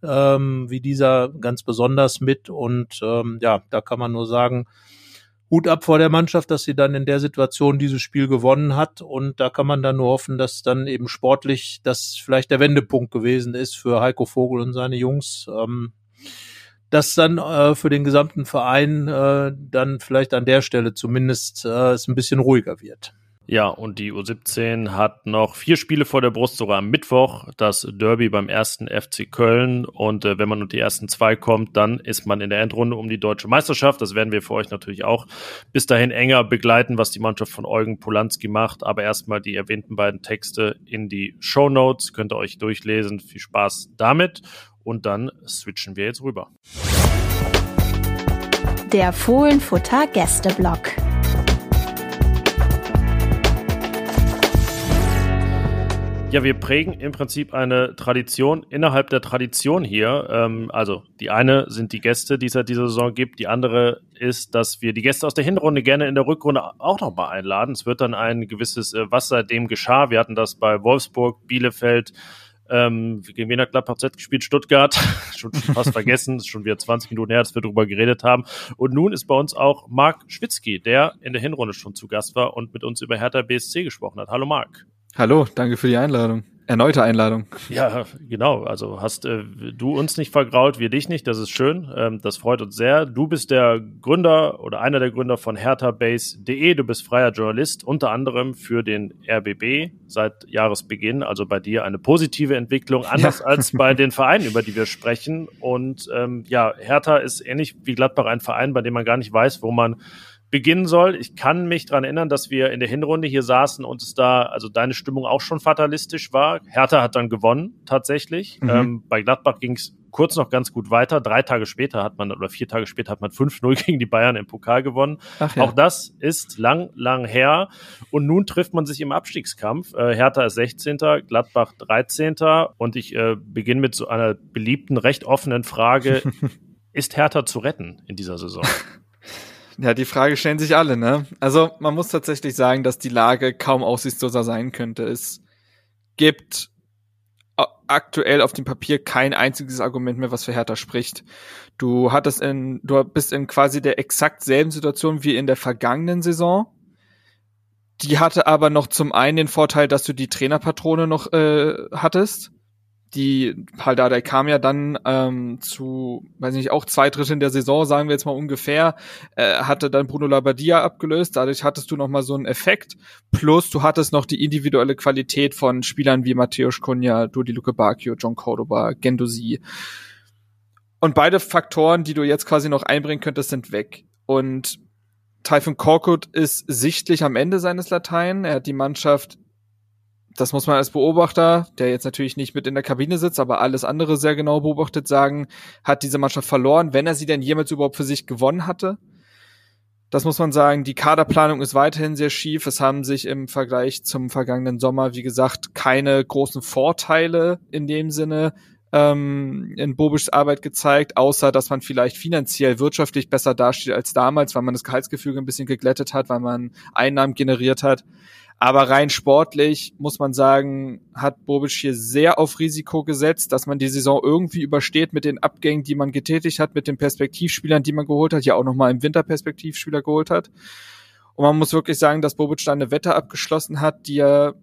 ähm, wie dieser ganz besonders mit. Und ähm, ja, da kann man nur sagen, Hut ab vor der Mannschaft, dass sie dann in der Situation dieses Spiel gewonnen hat. Und da kann man dann nur hoffen, dass dann eben sportlich das vielleicht der Wendepunkt gewesen ist für Heiko Vogel und seine Jungs. Ähm, dass dann äh, für den gesamten Verein äh, dann vielleicht an der Stelle zumindest äh, es ein bisschen ruhiger wird. Ja, und die U17 hat noch vier Spiele vor der Brust, sogar am Mittwoch, das Derby beim ersten FC Köln. Und äh, wenn man unter die ersten zwei kommt, dann ist man in der Endrunde um die deutsche Meisterschaft. Das werden wir für euch natürlich auch bis dahin enger begleiten, was die Mannschaft von Eugen Polanski macht. Aber erstmal die erwähnten beiden Texte in die Show Notes. Könnt ihr euch durchlesen. Viel Spaß damit. Und dann switchen wir jetzt rüber. Der Fohlenfutter Gästeblock. Ja, wir prägen im Prinzip eine Tradition innerhalb der Tradition hier. Ähm, also die eine sind die Gäste, die es seit dieser Saison gibt. Die andere ist, dass wir die Gäste aus der Hinrunde gerne in der Rückrunde auch nochmal einladen. Es wird dann ein gewisses, äh, was seitdem geschah. Wir hatten das bei Wolfsburg, Bielefeld, ähm, gegen hat Gladbach Z gespielt? Stuttgart. schon fast vergessen. ist schon wieder 20 Minuten her, dass wir darüber geredet haben. Und nun ist bei uns auch Marc Schwitzky, der in der Hinrunde schon zu Gast war und mit uns über Hertha BSC gesprochen hat. Hallo Marc. Hallo, danke für die Einladung. Erneute Einladung. Ja, genau. Also hast äh, du uns nicht vergrault, wir dich nicht. Das ist schön. Ähm, das freut uns sehr. Du bist der Gründer oder einer der Gründer von herthabase.de. Du bist freier Journalist, unter anderem für den RBB seit Jahresbeginn. Also bei dir eine positive Entwicklung, anders ja. als bei den Vereinen, über die wir sprechen. Und ähm, ja, Hertha ist ähnlich wie Gladbach ein Verein, bei dem man gar nicht weiß, wo man beginnen soll. Ich kann mich dran erinnern, dass wir in der Hinrunde hier saßen und es da, also deine Stimmung auch schon fatalistisch war. Hertha hat dann gewonnen, tatsächlich. Mhm. Ähm, bei Gladbach ging es kurz noch ganz gut weiter. Drei Tage später hat man, oder vier Tage später hat man 5-0 gegen die Bayern im Pokal gewonnen. Ach ja. Auch das ist lang, lang her. Und nun trifft man sich im Abstiegskampf. Äh, Hertha ist 16., Gladbach 13. Und ich äh, beginne mit so einer beliebten, recht offenen Frage. ist Hertha zu retten in dieser Saison? Ja, die Frage stellen sich alle, ne? Also man muss tatsächlich sagen, dass die Lage kaum aussichtsloser sein könnte. Es gibt aktuell auf dem Papier kein einziges Argument mehr, was für Hertha spricht. Du hattest in, du bist in quasi der exakt selben Situation wie in der vergangenen Saison. Die hatte aber noch zum einen den Vorteil, dass du die Trainerpatrone noch äh, hattest die Paldadei kam ja dann ähm, zu, weiß nicht, auch zwei Drittel der Saison, sagen wir jetzt mal ungefähr, äh, hatte dann Bruno Labbadia abgelöst. Dadurch hattest du noch mal so einen Effekt. Plus du hattest noch die individuelle Qualität von Spielern wie Matthäus Cunha, Dodi Luke Bacchio, John Cordoba, Gendosi. Und beide Faktoren, die du jetzt quasi noch einbringen könntest, sind weg. Und Typhon Korkut ist sichtlich am Ende seines Latein. Er hat die Mannschaft das muss man als Beobachter, der jetzt natürlich nicht mit in der Kabine sitzt, aber alles andere sehr genau beobachtet, sagen, hat diese Mannschaft verloren, wenn er sie denn jemals überhaupt für sich gewonnen hatte. Das muss man sagen. Die Kaderplanung ist weiterhin sehr schief. Es haben sich im Vergleich zum vergangenen Sommer, wie gesagt, keine großen Vorteile in dem Sinne ähm, in Bobischs Arbeit gezeigt, außer dass man vielleicht finanziell wirtschaftlich besser dasteht als damals, weil man das Gehaltsgefüge ein bisschen geglättet hat, weil man Einnahmen generiert hat. Aber rein sportlich muss man sagen, hat Bobic hier sehr auf Risiko gesetzt, dass man die Saison irgendwie übersteht mit den Abgängen, die man getätigt hat, mit den Perspektivspielern, die man geholt hat, ja auch nochmal im Winter Perspektivspieler geholt hat. Und man muss wirklich sagen, dass Bobic da eine Wette abgeschlossen hat, die er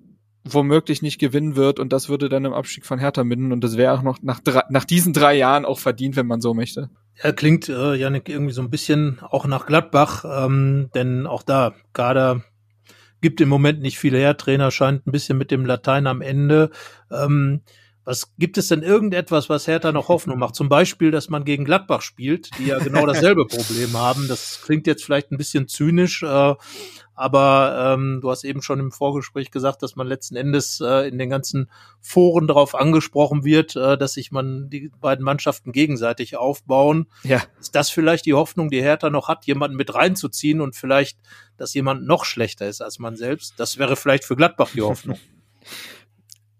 womöglich nicht gewinnen wird und das würde dann im Abstieg von Hertha münden und das wäre auch noch nach, drei, nach diesen drei Jahren auch verdient, wenn man so möchte. Er klingt, äh, Janik, irgendwie so ein bisschen auch nach Gladbach, ähm, denn auch da Kader gibt im Moment nicht viele her. Trainer scheint ein bisschen mit dem Latein am Ende. Ähm, was gibt es denn irgendetwas, was Hertha noch Hoffnung macht? Zum Beispiel, dass man gegen Gladbach spielt, die ja genau dasselbe Problem haben. Das klingt jetzt vielleicht ein bisschen zynisch, äh, aber ähm, du hast eben schon im Vorgespräch gesagt, dass man letzten Endes äh, in den ganzen Foren darauf angesprochen wird, äh, dass sich man die beiden Mannschaften gegenseitig aufbauen. Ja. Ist das vielleicht die Hoffnung, die Hertha noch hat, jemanden mit reinzuziehen und vielleicht, dass jemand noch schlechter ist als man selbst? Das wäre vielleicht für Gladbach die Hoffnung.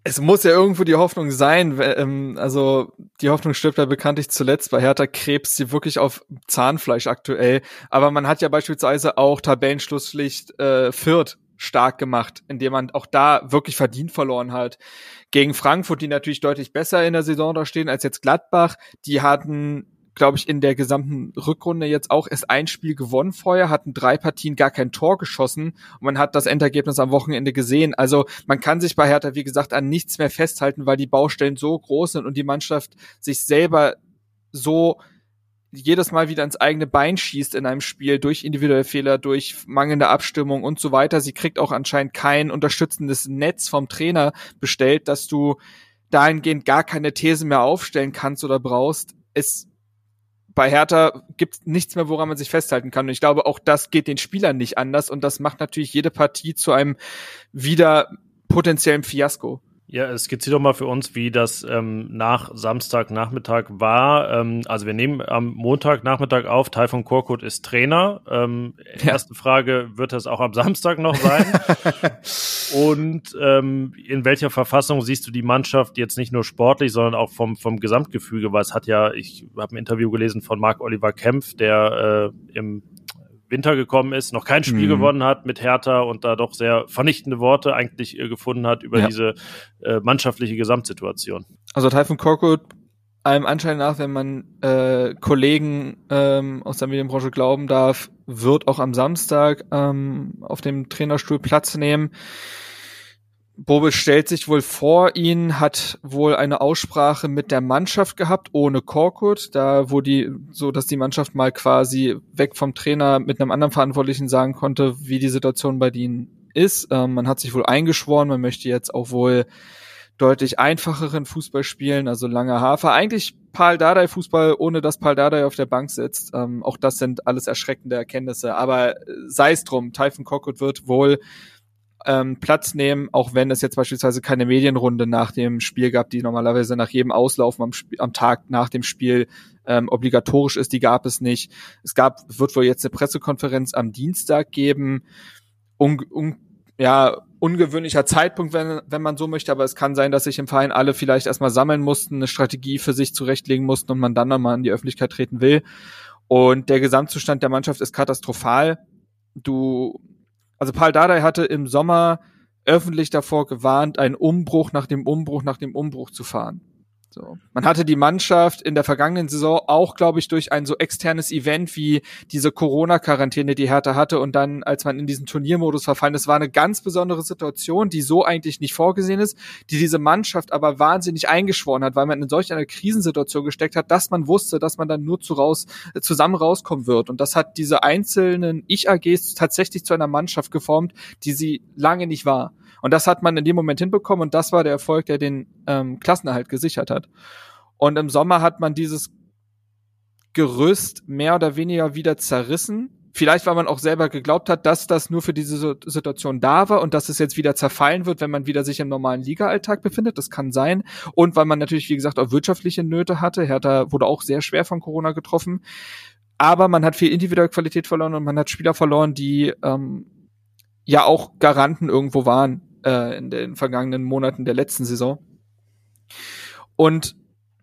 es muss ja irgendwo die Hoffnung sein, ähm, also die Hoffnung stirbt ja bekanntlich zuletzt bei Hertha Krebs, sie wirklich auf Zahnfleisch aktuell. Aber man hat ja beispielsweise auch Tabellenschlusspflicht äh, Fürth stark gemacht, indem man auch da wirklich verdient verloren hat. Gegen Frankfurt, die natürlich deutlich besser in der Saison da stehen als jetzt Gladbach, die hatten glaube ich, in der gesamten Rückrunde jetzt auch erst ein Spiel gewonnen vorher, hatten drei Partien gar kein Tor geschossen und man hat das Endergebnis am Wochenende gesehen. Also man kann sich bei Hertha, wie gesagt, an nichts mehr festhalten, weil die Baustellen so groß sind und die Mannschaft sich selber so jedes Mal wieder ins eigene Bein schießt in einem Spiel durch individuelle Fehler, durch mangelnde Abstimmung und so weiter. Sie kriegt auch anscheinend kein unterstützendes Netz vom Trainer bestellt, dass du dahingehend gar keine These mehr aufstellen kannst oder brauchst. Es bei Hertha gibt es nichts mehr, woran man sich festhalten kann. Und ich glaube, auch das geht den Spielern nicht anders. Und das macht natürlich jede Partie zu einem wieder potenziellen Fiasko. Ja, skizziere doch mal für uns, wie das ähm, nach Samstagnachmittag war. Ähm, also wir nehmen am Montagnachmittag auf, Taifun Korkut ist Trainer. Ähm, ja. Erste Frage, wird das auch am Samstag noch sein? Und ähm, in welcher Verfassung siehst du die Mannschaft jetzt nicht nur sportlich, sondern auch vom, vom Gesamtgefüge? Weil es hat ja, ich habe ein Interview gelesen von Marc Oliver Kempf, der äh, im Winter gekommen ist, noch kein Spiel mhm. gewonnen hat mit Hertha und da doch sehr vernichtende Worte eigentlich äh, gefunden hat über ja. diese äh, mannschaftliche Gesamtsituation. Also Taifun Korkut, allem Anschein nach, wenn man äh, Kollegen ähm, aus der Medienbranche glauben darf, wird auch am Samstag ähm, auf dem Trainerstuhl Platz nehmen. Bobic stellt sich wohl vor ihn, hat wohl eine Aussprache mit der Mannschaft gehabt, ohne Korkut, da wo die, so dass die Mannschaft mal quasi weg vom Trainer mit einem anderen Verantwortlichen sagen konnte, wie die Situation bei denen ist. Ähm, man hat sich wohl eingeschworen, man möchte jetzt auch wohl deutlich einfacheren Fußball spielen, also langer Hafer. Eigentlich Paul Dardai Fußball, ohne dass Paul Dardai auf der Bank sitzt. Ähm, auch das sind alles erschreckende Erkenntnisse. Aber sei es drum, Typhon Korkut wird wohl ähm, Platz nehmen, auch wenn es jetzt beispielsweise keine Medienrunde nach dem Spiel gab, die normalerweise nach jedem Auslaufen am, Sp am Tag nach dem Spiel ähm, obligatorisch ist, die gab es nicht. Es gab, wird wohl jetzt eine Pressekonferenz am Dienstag geben. Un, un, ja, ungewöhnlicher Zeitpunkt, wenn, wenn man so möchte, aber es kann sein, dass sich im Verein alle vielleicht erstmal sammeln mussten, eine Strategie für sich zurechtlegen mussten und man dann nochmal in die Öffentlichkeit treten will. Und der Gesamtzustand der Mannschaft ist katastrophal. Du also Paul Dardai hatte im Sommer öffentlich davor gewarnt, einen Umbruch nach dem Umbruch nach dem Umbruch zu fahren. So. Man hatte die Mannschaft in der vergangenen Saison auch, glaube ich, durch ein so externes Event wie diese Corona-Quarantäne, die Hertha hatte und dann, als man in diesen Turniermodus verfallen ist, war eine ganz besondere Situation, die so eigentlich nicht vorgesehen ist, die diese Mannschaft aber wahnsinnig eingeschworen hat, weil man in solch einer Krisensituation gesteckt hat, dass man wusste, dass man dann nur zu raus, äh, zusammen rauskommen wird. Und das hat diese einzelnen Ich-AGs tatsächlich zu einer Mannschaft geformt, die sie lange nicht war. Und das hat man in dem Moment hinbekommen und das war der Erfolg, der den ähm, Klassenerhalt gesichert hat. Und im Sommer hat man dieses Gerüst mehr oder weniger wieder zerrissen. Vielleicht, weil man auch selber geglaubt hat, dass das nur für diese Situation da war und dass es jetzt wieder zerfallen wird, wenn man wieder sich im normalen Liga-Alltag befindet. Das kann sein. Und weil man natürlich, wie gesagt, auch wirtschaftliche Nöte hatte. Hertha wurde auch sehr schwer von Corona getroffen. Aber man hat viel individuelle Qualität verloren und man hat Spieler verloren, die ähm, ja auch Garanten irgendwo waren äh, in den vergangenen Monaten der letzten Saison. Und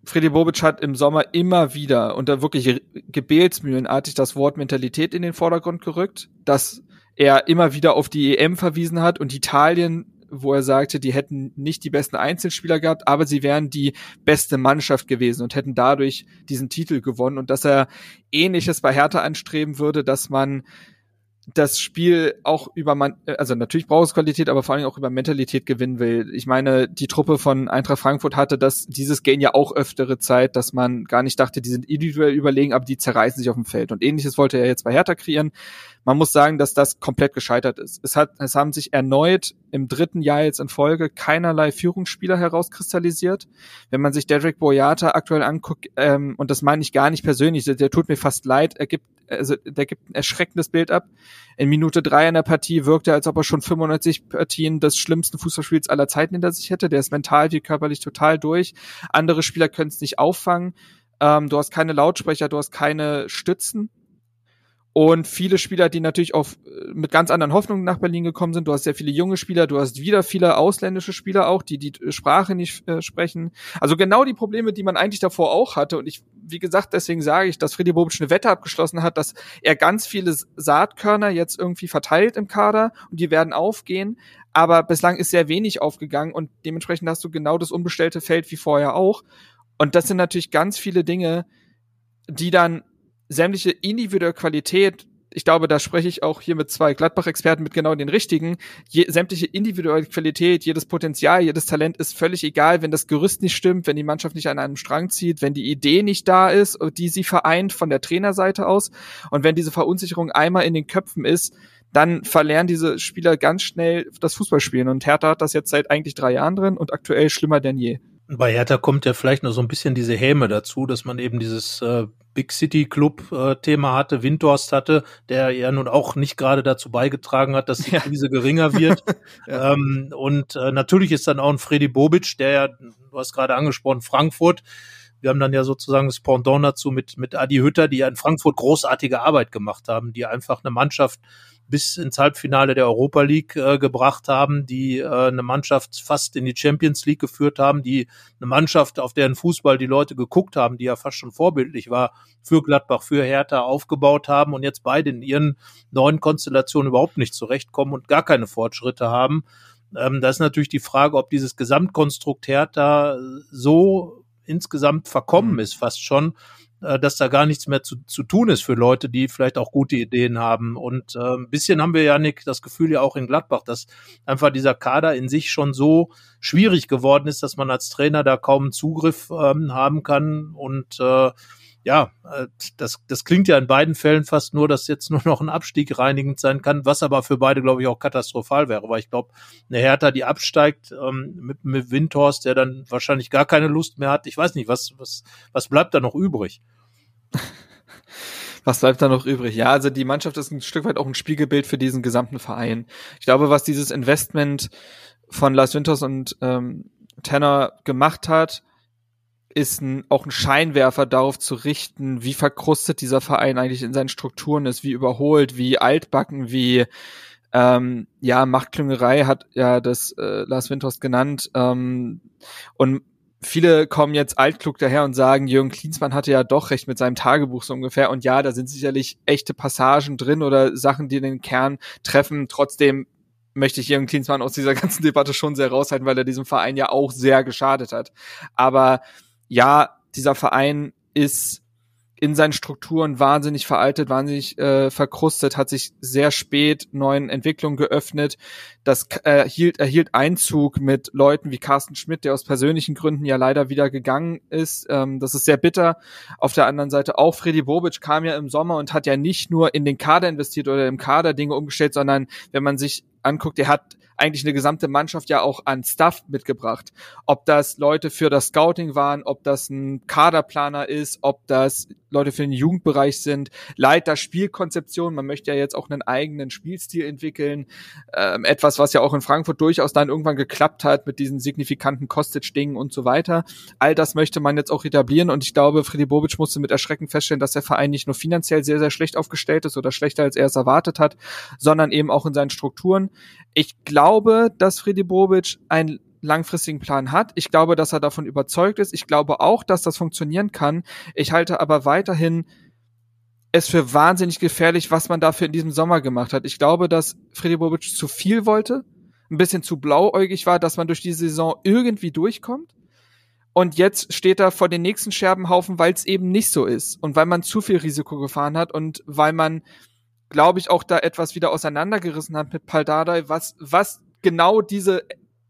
Freddy Bobic hat im Sommer immer wieder unter wirklich gebetsmühlenartig das Wort Mentalität in den Vordergrund gerückt, dass er immer wieder auf die EM verwiesen hat und Italien, wo er sagte, die hätten nicht die besten Einzelspieler gehabt, aber sie wären die beste Mannschaft gewesen und hätten dadurch diesen Titel gewonnen und dass er ähnliches bei Hertha anstreben würde, dass man das Spiel auch über man, also natürlich braucht es Qualität, aber vor allem auch über Mentalität gewinnen will. Ich meine, die Truppe von Eintracht Frankfurt hatte das, dieses Game ja auch öftere Zeit, dass man gar nicht dachte, die sind individuell überlegen, aber die zerreißen sich auf dem Feld. Und ähnliches wollte er jetzt bei Hertha kreieren. Man muss sagen, dass das komplett gescheitert ist. Es hat, es haben sich erneut im dritten Jahr jetzt in Folge keinerlei Führungsspieler herauskristallisiert. Wenn man sich Derek Boyata aktuell anguckt, ähm, und das meine ich gar nicht persönlich, der, der tut mir fast leid, er gibt, also, der gibt ein erschreckendes Bild ab. In Minute drei in der Partie wirkt er, als ob er schon 95 Partien des schlimmsten Fußballspiels aller Zeiten hinter sich hätte. Der ist mental wie körperlich total durch. Andere Spieler können es nicht auffangen. Ähm, du hast keine Lautsprecher, du hast keine Stützen und viele Spieler, die natürlich auch äh, mit ganz anderen Hoffnungen nach Berlin gekommen sind. Du hast sehr viele junge Spieler, du hast wieder viele ausländische Spieler auch, die die Sprache nicht äh, sprechen. Also genau die Probleme, die man eigentlich davor auch hatte. Und ich, wie gesagt, deswegen sage ich, dass Freddy Bobic eine Wette abgeschlossen hat, dass er ganz viele Saatkörner jetzt irgendwie verteilt im Kader und die werden aufgehen. Aber bislang ist sehr wenig aufgegangen und dementsprechend hast du genau das unbestellte Feld wie vorher auch. Und das sind natürlich ganz viele Dinge, die dann sämtliche individuelle Qualität, ich glaube, da spreche ich auch hier mit zwei Gladbach-Experten mit genau den richtigen, je, sämtliche individuelle Qualität, jedes Potenzial, jedes Talent ist völlig egal, wenn das Gerüst nicht stimmt, wenn die Mannschaft nicht an einem Strang zieht, wenn die Idee nicht da ist, die sie vereint von der Trainerseite aus und wenn diese Verunsicherung einmal in den Köpfen ist, dann verlernen diese Spieler ganz schnell das Fußballspielen und Hertha hat das jetzt seit eigentlich drei Jahren drin und aktuell schlimmer denn je. Bei Hertha kommt ja vielleicht noch so ein bisschen diese Häme dazu, dass man eben dieses äh, Big City Club äh, Thema hatte, Windhorst hatte, der ja nun auch nicht gerade dazu beigetragen hat, dass die ja. Krise geringer wird. ja. ähm, und äh, natürlich ist dann auch ein Freddy Bobic, der ja, du hast gerade angesprochen, Frankfurt. Wir haben dann ja sozusagen das Pendant dazu mit, mit Adi Hütter, die ja in Frankfurt großartige Arbeit gemacht haben, die einfach eine Mannschaft bis ins Halbfinale der Europa League äh, gebracht haben, die äh, eine Mannschaft fast in die Champions League geführt haben, die eine Mannschaft, auf deren Fußball die Leute geguckt haben, die ja fast schon vorbildlich war, für Gladbach, für Hertha aufgebaut haben und jetzt beide in ihren neuen Konstellationen überhaupt nicht zurechtkommen und gar keine Fortschritte haben. Ähm, da ist natürlich die Frage, ob dieses Gesamtkonstrukt Hertha so insgesamt verkommen mhm. ist, fast schon, dass da gar nichts mehr zu, zu tun ist für Leute, die vielleicht auch gute Ideen haben. Und äh, ein bisschen haben wir ja, Nick, das Gefühl ja auch in Gladbach, dass einfach dieser Kader in sich schon so schwierig geworden ist, dass man als Trainer da kaum Zugriff ähm, haben kann und äh, ja, äh, das, das klingt ja in beiden Fällen fast nur, dass jetzt nur noch ein Abstieg reinigend sein kann, was aber für beide, glaube ich, auch katastrophal wäre, weil ich glaube, eine Hertha, die absteigt ähm, mit, mit Windhorst, der dann wahrscheinlich gar keine Lust mehr hat, ich weiß nicht, was, was, was bleibt da noch übrig? Was bleibt da noch übrig? Ja, also die Mannschaft ist ein Stück weit auch ein Spiegelbild für diesen gesamten Verein. Ich glaube, was dieses Investment von Lars Winters und ähm, Tanner gemacht hat, ist ein, auch ein Scheinwerfer darauf zu richten, wie verkrustet dieser Verein eigentlich in seinen Strukturen ist, wie überholt, wie altbacken, wie ähm, ja, Machtklüngerei hat ja das äh, Lars Winters genannt. Ähm, und viele kommen jetzt altklug daher und sagen, Jürgen Klinsmann hatte ja doch recht mit seinem Tagebuch so ungefähr. Und ja, da sind sicherlich echte Passagen drin oder Sachen, die den Kern treffen. Trotzdem möchte ich Jürgen Klinsmann aus dieser ganzen Debatte schon sehr raushalten, weil er diesem Verein ja auch sehr geschadet hat. Aber ja, dieser Verein ist in seinen Strukturen wahnsinnig veraltet, wahnsinnig äh, verkrustet, hat sich sehr spät neuen Entwicklungen geöffnet. Das äh, erhielt, erhielt Einzug mit Leuten wie Carsten Schmidt, der aus persönlichen Gründen ja leider wieder gegangen ist. Ähm, das ist sehr bitter. Auf der anderen Seite auch Freddy Bobic kam ja im Sommer und hat ja nicht nur in den Kader investiert oder im Kader Dinge umgestellt, sondern wenn man sich anguckt, er hat eigentlich eine gesamte Mannschaft ja auch an Stuff mitgebracht. Ob das Leute für das Scouting waren, ob das ein Kaderplaner ist, ob das Leute für den Jugendbereich sind, Leiter Spielkonzeption. Man möchte ja jetzt auch einen eigenen Spielstil entwickeln. Ähm, etwas, was ja auch in Frankfurt durchaus dann irgendwann geklappt hat mit diesen signifikanten Kostic-Dingen und so weiter. All das möchte man jetzt auch etablieren und ich glaube, Freddy Bobic musste mit Erschrecken feststellen, dass der Verein nicht nur finanziell sehr, sehr schlecht aufgestellt ist oder schlechter als er es erwartet hat, sondern eben auch in seinen Strukturen. Ich glaube, dass Freddy Bobic einen langfristigen Plan hat. Ich glaube, dass er davon überzeugt ist. Ich glaube auch, dass das funktionieren kann. Ich halte aber weiterhin es für wahnsinnig gefährlich, was man dafür in diesem Sommer gemacht hat. Ich glaube, dass Freddy Bobic zu viel wollte, ein bisschen zu blauäugig war, dass man durch die Saison irgendwie durchkommt. Und jetzt steht er vor den nächsten Scherbenhaufen, weil es eben nicht so ist und weil man zu viel Risiko gefahren hat und weil man glaube ich, auch da etwas wieder auseinandergerissen hat mit Paldadei, was, was genau diese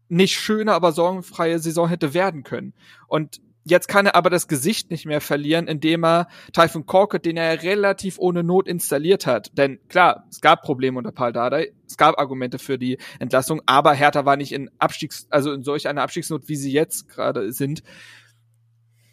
nicht schöne, aber sorgenfreie Saison hätte werden können. Und jetzt kann er aber das Gesicht nicht mehr verlieren, indem er Typhoon Corkett, den er relativ ohne Not installiert hat. Denn klar, es gab Probleme unter Paul Dardai, es gab Argumente für die Entlassung, aber Hertha war nicht in Abstiegs, also in solch einer Abstiegsnot, wie sie jetzt gerade sind.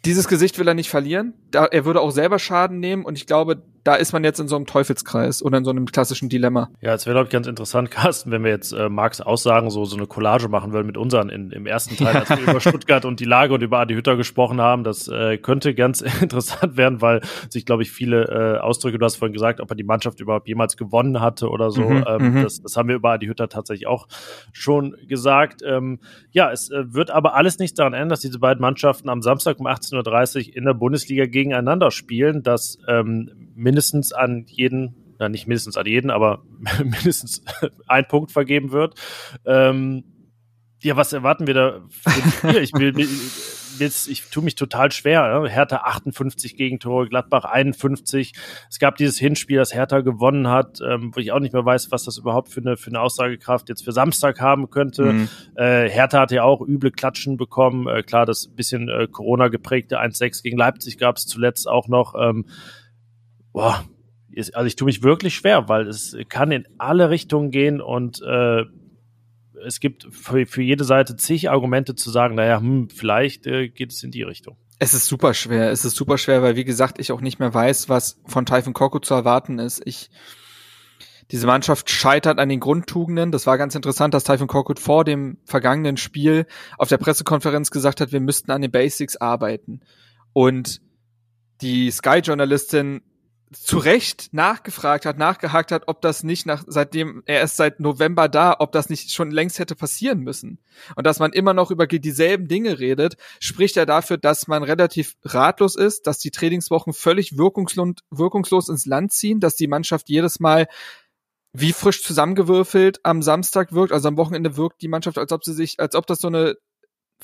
Dieses Gesicht will er nicht verlieren. Da, er würde auch selber Schaden nehmen und ich glaube, da ist man jetzt in so einem Teufelskreis oder in so einem klassischen Dilemma. Ja, es wäre, glaube ich, ganz interessant, Carsten, wenn wir jetzt äh, Marks Aussagen so, so eine Collage machen würden mit unseren in, im ersten Teil, ja. als wir über Stuttgart und die Lage und über Adi Hütter gesprochen haben. Das äh, könnte ganz interessant werden, weil sich, glaube ich, viele äh, Ausdrücke, du hast vorhin gesagt, ob er die Mannschaft überhaupt jemals gewonnen hatte oder so. Mhm, ähm, mhm. das, das haben wir über Adi Hütter tatsächlich auch schon gesagt. Ähm, ja, es äh, wird aber alles nichts daran ändern, dass diese beiden Mannschaften am Samstag um 18.30 Uhr in der Bundesliga gegeneinander spielen, dass ähm, mindestens an jeden, na nicht mindestens an jeden, aber mindestens ein Punkt vergeben wird. Ähm, ja, was erwarten wir da für Ich will, will's, ich tue mich total schwer. Ne? Hertha 58 Gegentore, Gladbach 51. Es gab dieses Hinspiel, das Hertha gewonnen hat, ähm, wo ich auch nicht mehr weiß, was das überhaupt für eine, für eine Aussagekraft jetzt für Samstag haben könnte. Mhm. Äh, Hertha hat ja auch üble Klatschen bekommen. Äh, klar, das bisschen äh, Corona geprägte 1-6 gegen Leipzig gab es zuletzt auch noch. Ähm, boah, also ich tue mich wirklich schwer, weil es kann in alle Richtungen gehen und äh, es gibt für, für jede Seite zig Argumente zu sagen, naja, hm, vielleicht äh, geht es in die Richtung. Es ist super schwer. Es ist super schwer, weil wie gesagt, ich auch nicht mehr weiß, was von Typhon Koko zu erwarten ist. Ich diese Mannschaft scheitert an den Grundtugenden. Das war ganz interessant, dass Typhon Korkut vor dem vergangenen Spiel auf der Pressekonferenz gesagt hat, wir müssten an den Basics arbeiten. Und die Sky-Journalistin zu Recht nachgefragt hat, nachgehakt hat, ob das nicht nach, seitdem er ist seit November da, ob das nicht schon längst hätte passieren müssen. Und dass man immer noch über dieselben Dinge redet, spricht ja dafür, dass man relativ ratlos ist, dass die Trainingswochen völlig wirkungslos, wirkungslos ins Land ziehen, dass die Mannschaft jedes Mal wie frisch zusammengewürfelt am Samstag wirkt, also am Wochenende wirkt die Mannschaft, als ob sie sich, als ob das so eine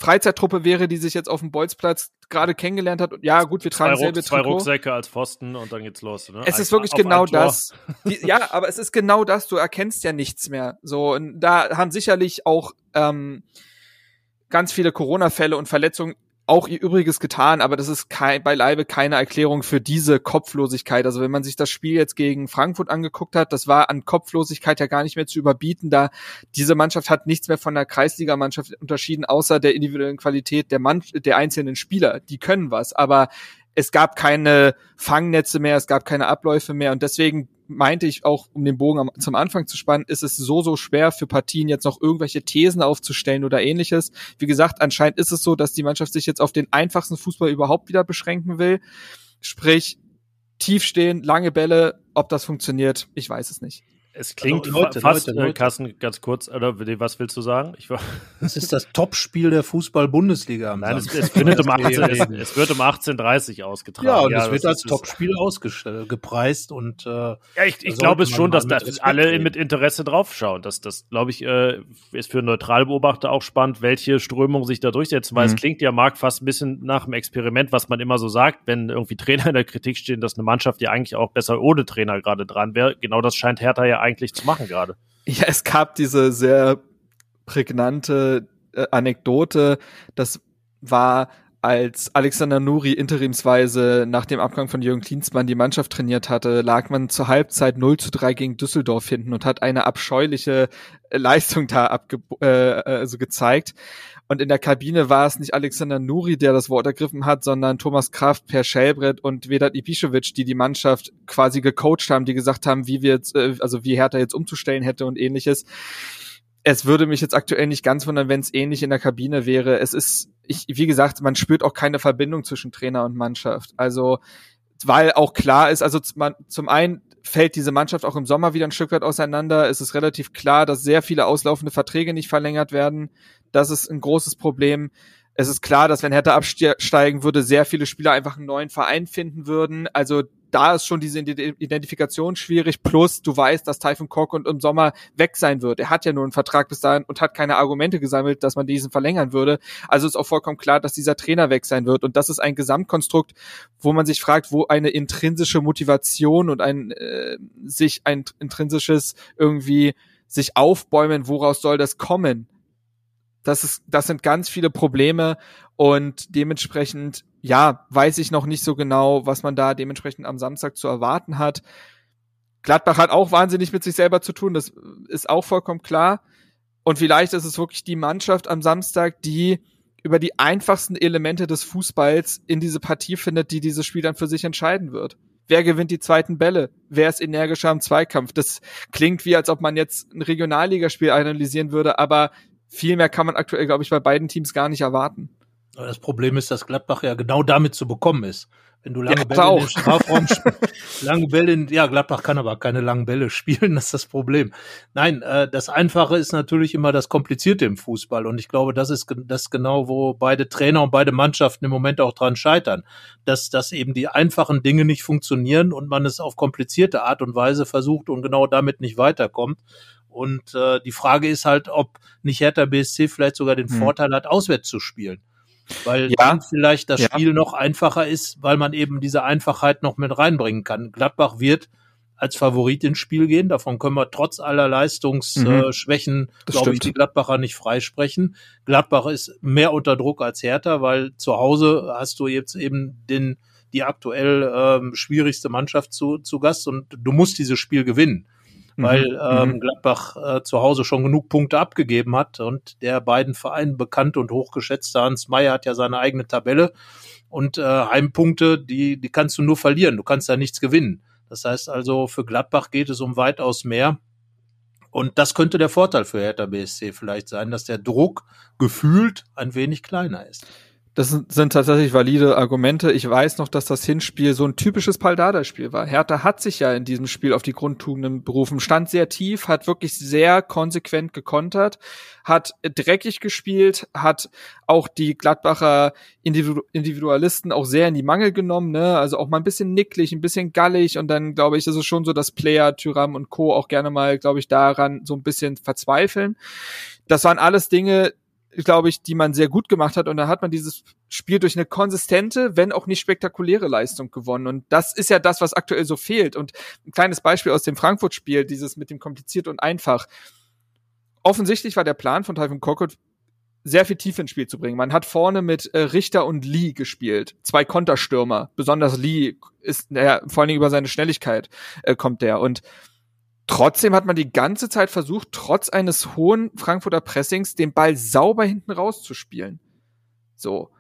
Freizeittruppe wäre, die sich jetzt auf dem Bolzplatz gerade kennengelernt hat. Ja, gut, wir tragen zwei, selbe zwei Rucksäcke als Pfosten und dann geht's los. Ne? Es ist wirklich genau das. Die, ja, aber es ist genau das. Du erkennst ja nichts mehr. So, und da haben sicherlich auch ähm, ganz viele Corona-Fälle und Verletzungen auch ihr Übriges getan, aber das ist kein, beileibe keine Erklärung für diese Kopflosigkeit. Also wenn man sich das Spiel jetzt gegen Frankfurt angeguckt hat, das war an Kopflosigkeit ja gar nicht mehr zu überbieten, da diese Mannschaft hat nichts mehr von der Kreisligamannschaft unterschieden, außer der individuellen Qualität der, Mann, der einzelnen Spieler. Die können was, aber es gab keine Fangnetze mehr, es gab keine Abläufe mehr und deswegen meinte ich auch, um den Bogen am, zum Anfang zu spannen, ist es so, so schwer für Partien jetzt noch irgendwelche Thesen aufzustellen oder ähnliches. Wie gesagt, anscheinend ist es so, dass die Mannschaft sich jetzt auf den einfachsten Fußball überhaupt wieder beschränken will. Sprich, tief stehen, lange Bälle, ob das funktioniert, ich weiß es nicht. Es klingt also, Leute, fast, Leute, Leute. Äh, Carsten, ganz kurz, oder was willst du sagen? Ich war das ist das Topspiel der Fußball-Bundesliga. Nein, es, es, findet um 18, es, es, wird um 18.30 ausgetragen. Ja, und ja, es wird als Topspiel ausgestellt, gepreist und äh, Ja, ich, ich glaube es schon, dass da alle reden. mit Interesse draufschauen. Das, das glaube ich, äh, ist für Neutralbeobachter auch spannend, welche Strömung sich da durchsetzen, weil mhm. es klingt ja, Marc, fast ein bisschen nach einem Experiment, was man immer so sagt, wenn irgendwie Trainer in der Kritik stehen, dass eine Mannschaft ja eigentlich auch besser ohne Trainer gerade dran wäre. Genau das scheint Hertha ja eigentlich zu machen gerade. Ja, es gab diese sehr prägnante äh, Anekdote. Das war, als Alexander Nuri interimsweise nach dem Abgang von Jürgen Klinsmann die Mannschaft trainiert hatte, lag man zur Halbzeit 0 zu 3 gegen Düsseldorf hinten und hat eine abscheuliche Leistung da abge äh, also gezeigt. Und in der Kabine war es nicht Alexander Nuri, der das Wort ergriffen hat, sondern Thomas Kraft, Per Schellbrett und Vedat Ibišević, die die Mannschaft quasi gecoacht haben, die gesagt haben, wie wir jetzt, äh, also wie Hertha jetzt umzustellen hätte und ähnliches. Es würde mich jetzt aktuell nicht ganz wundern, wenn es ähnlich in der Kabine wäre. Es ist, ich, wie gesagt, man spürt auch keine Verbindung zwischen Trainer und Mannschaft. Also, weil auch klar ist, also zum einen fällt diese Mannschaft auch im Sommer wieder ein Stück weit auseinander. Es ist relativ klar, dass sehr viele auslaufende Verträge nicht verlängert werden. Das ist ein großes Problem. Es ist klar, dass wenn Hertha absteigen würde, sehr viele Spieler einfach einen neuen Verein finden würden. Also da ist schon diese Identifikation schwierig. Plus, du weißt, dass Typhon Kork und im Sommer weg sein wird. Er hat ja nur einen Vertrag bis dahin und hat keine Argumente gesammelt, dass man diesen verlängern würde. Also ist auch vollkommen klar, dass dieser Trainer weg sein wird. Und das ist ein Gesamtkonstrukt, wo man sich fragt, wo eine intrinsische Motivation und ein äh, sich ein intrinsisches irgendwie sich aufbäumen, woraus soll das kommen? Das ist, das sind ganz viele Probleme und dementsprechend, ja, weiß ich noch nicht so genau, was man da dementsprechend am Samstag zu erwarten hat. Gladbach hat auch wahnsinnig mit sich selber zu tun, das ist auch vollkommen klar. Und vielleicht ist es wirklich die Mannschaft am Samstag, die über die einfachsten Elemente des Fußballs in diese Partie findet, die dieses Spiel dann für sich entscheiden wird. Wer gewinnt die zweiten Bälle? Wer ist energischer im Zweikampf? Das klingt wie, als ob man jetzt ein Regionalligaspiel analysieren würde, aber viel mehr kann man aktuell, glaube ich, bei beiden Teams gar nicht erwarten. Das Problem ist, dass Gladbach ja genau damit zu bekommen ist. Wenn du lange ja, Bälle in den Strafraum lange Bälle in, ja, Gladbach kann aber keine langen Bälle spielen, das ist das Problem. Nein, äh, das Einfache ist natürlich immer das Komplizierte im Fußball und ich glaube, das ist das genau, wo beide Trainer und beide Mannschaften im Moment auch dran scheitern, dass, dass eben die einfachen Dinge nicht funktionieren und man es auf komplizierte Art und Weise versucht und genau damit nicht weiterkommt. Und äh, die Frage ist halt, ob nicht Hertha BSC vielleicht sogar den hm. Vorteil hat, auswärts zu spielen weil ja. dann vielleicht das ja. Spiel noch einfacher ist, weil man eben diese Einfachheit noch mit reinbringen kann. Gladbach wird als Favorit ins Spiel gehen. Davon können wir trotz aller Leistungsschwächen, mhm. äh, glaube ich, die Gladbacher nicht freisprechen. Gladbach ist mehr unter Druck als Hertha, weil zu Hause hast du jetzt eben den die aktuell ähm, schwierigste Mannschaft zu, zu Gast und du musst dieses Spiel gewinnen. Mhm. weil ähm, mhm. Gladbach äh, zu Hause schon genug Punkte abgegeben hat und der beiden Vereinen bekannt und hochgeschätzte Hans Meyer hat ja seine eigene Tabelle und äh, Heimpunkte, die, die kannst du nur verlieren, du kannst da nichts gewinnen. Das heißt also, für Gladbach geht es um weitaus mehr. Und das könnte der Vorteil für Hertha BSC vielleicht sein, dass der Druck gefühlt ein wenig kleiner ist. Das sind, tatsächlich valide Argumente. Ich weiß noch, dass das Hinspiel so ein typisches Paldada-Spiel war. Hertha hat sich ja in diesem Spiel auf die Grundtugenden berufen, stand sehr tief, hat wirklich sehr konsequent gekontert, hat dreckig gespielt, hat auch die Gladbacher Individu Individualisten auch sehr in die Mangel genommen, ne? Also auch mal ein bisschen nicklig, ein bisschen gallig und dann glaube ich, ist es schon so, dass Player, Tyram und Co. auch gerne mal, glaube ich, daran so ein bisschen verzweifeln. Das waren alles Dinge, glaube ich, die man sehr gut gemacht hat. Und da hat man dieses Spiel durch eine konsistente, wenn auch nicht spektakuläre Leistung gewonnen. Und das ist ja das, was aktuell so fehlt. Und ein kleines Beispiel aus dem Frankfurt-Spiel, dieses mit dem kompliziert und einfach. Offensichtlich war der Plan von Typhon Korkut, sehr viel Tiefe ins Spiel zu bringen. Man hat vorne mit äh, Richter und Lee gespielt. Zwei Konterstürmer. Besonders Lee ist, naja, vor allen Dingen über seine Schnelligkeit äh, kommt der. Und Trotzdem hat man die ganze Zeit versucht, trotz eines hohen Frankfurter Pressings den Ball sauber hinten rauszuspielen. So.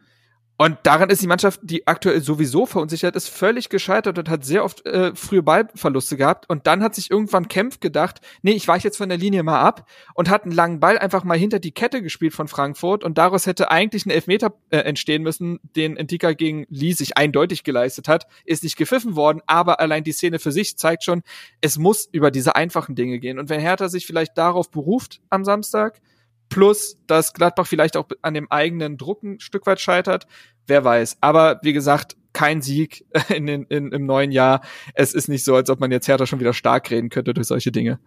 Und daran ist die Mannschaft, die aktuell sowieso verunsichert ist, völlig gescheitert und hat sehr oft äh, frühe Ballverluste gehabt. Und dann hat sich irgendwann Kempf gedacht, nee, ich weiche jetzt von der Linie mal ab und hat einen langen Ball einfach mal hinter die Kette gespielt von Frankfurt. Und daraus hätte eigentlich ein Elfmeter äh, entstehen müssen, den Entika gegen Lee sich eindeutig geleistet hat. Ist nicht gepfiffen worden, aber allein die Szene für sich zeigt schon, es muss über diese einfachen Dinge gehen. Und wenn Hertha sich vielleicht darauf beruft am Samstag, plus dass Gladbach vielleicht auch an dem eigenen Druck ein Stück weit scheitert, wer weiß. Aber wie gesagt, kein Sieg in den, in, im neuen Jahr. Es ist nicht so, als ob man jetzt Hertha schon wieder stark reden könnte durch solche Dinge.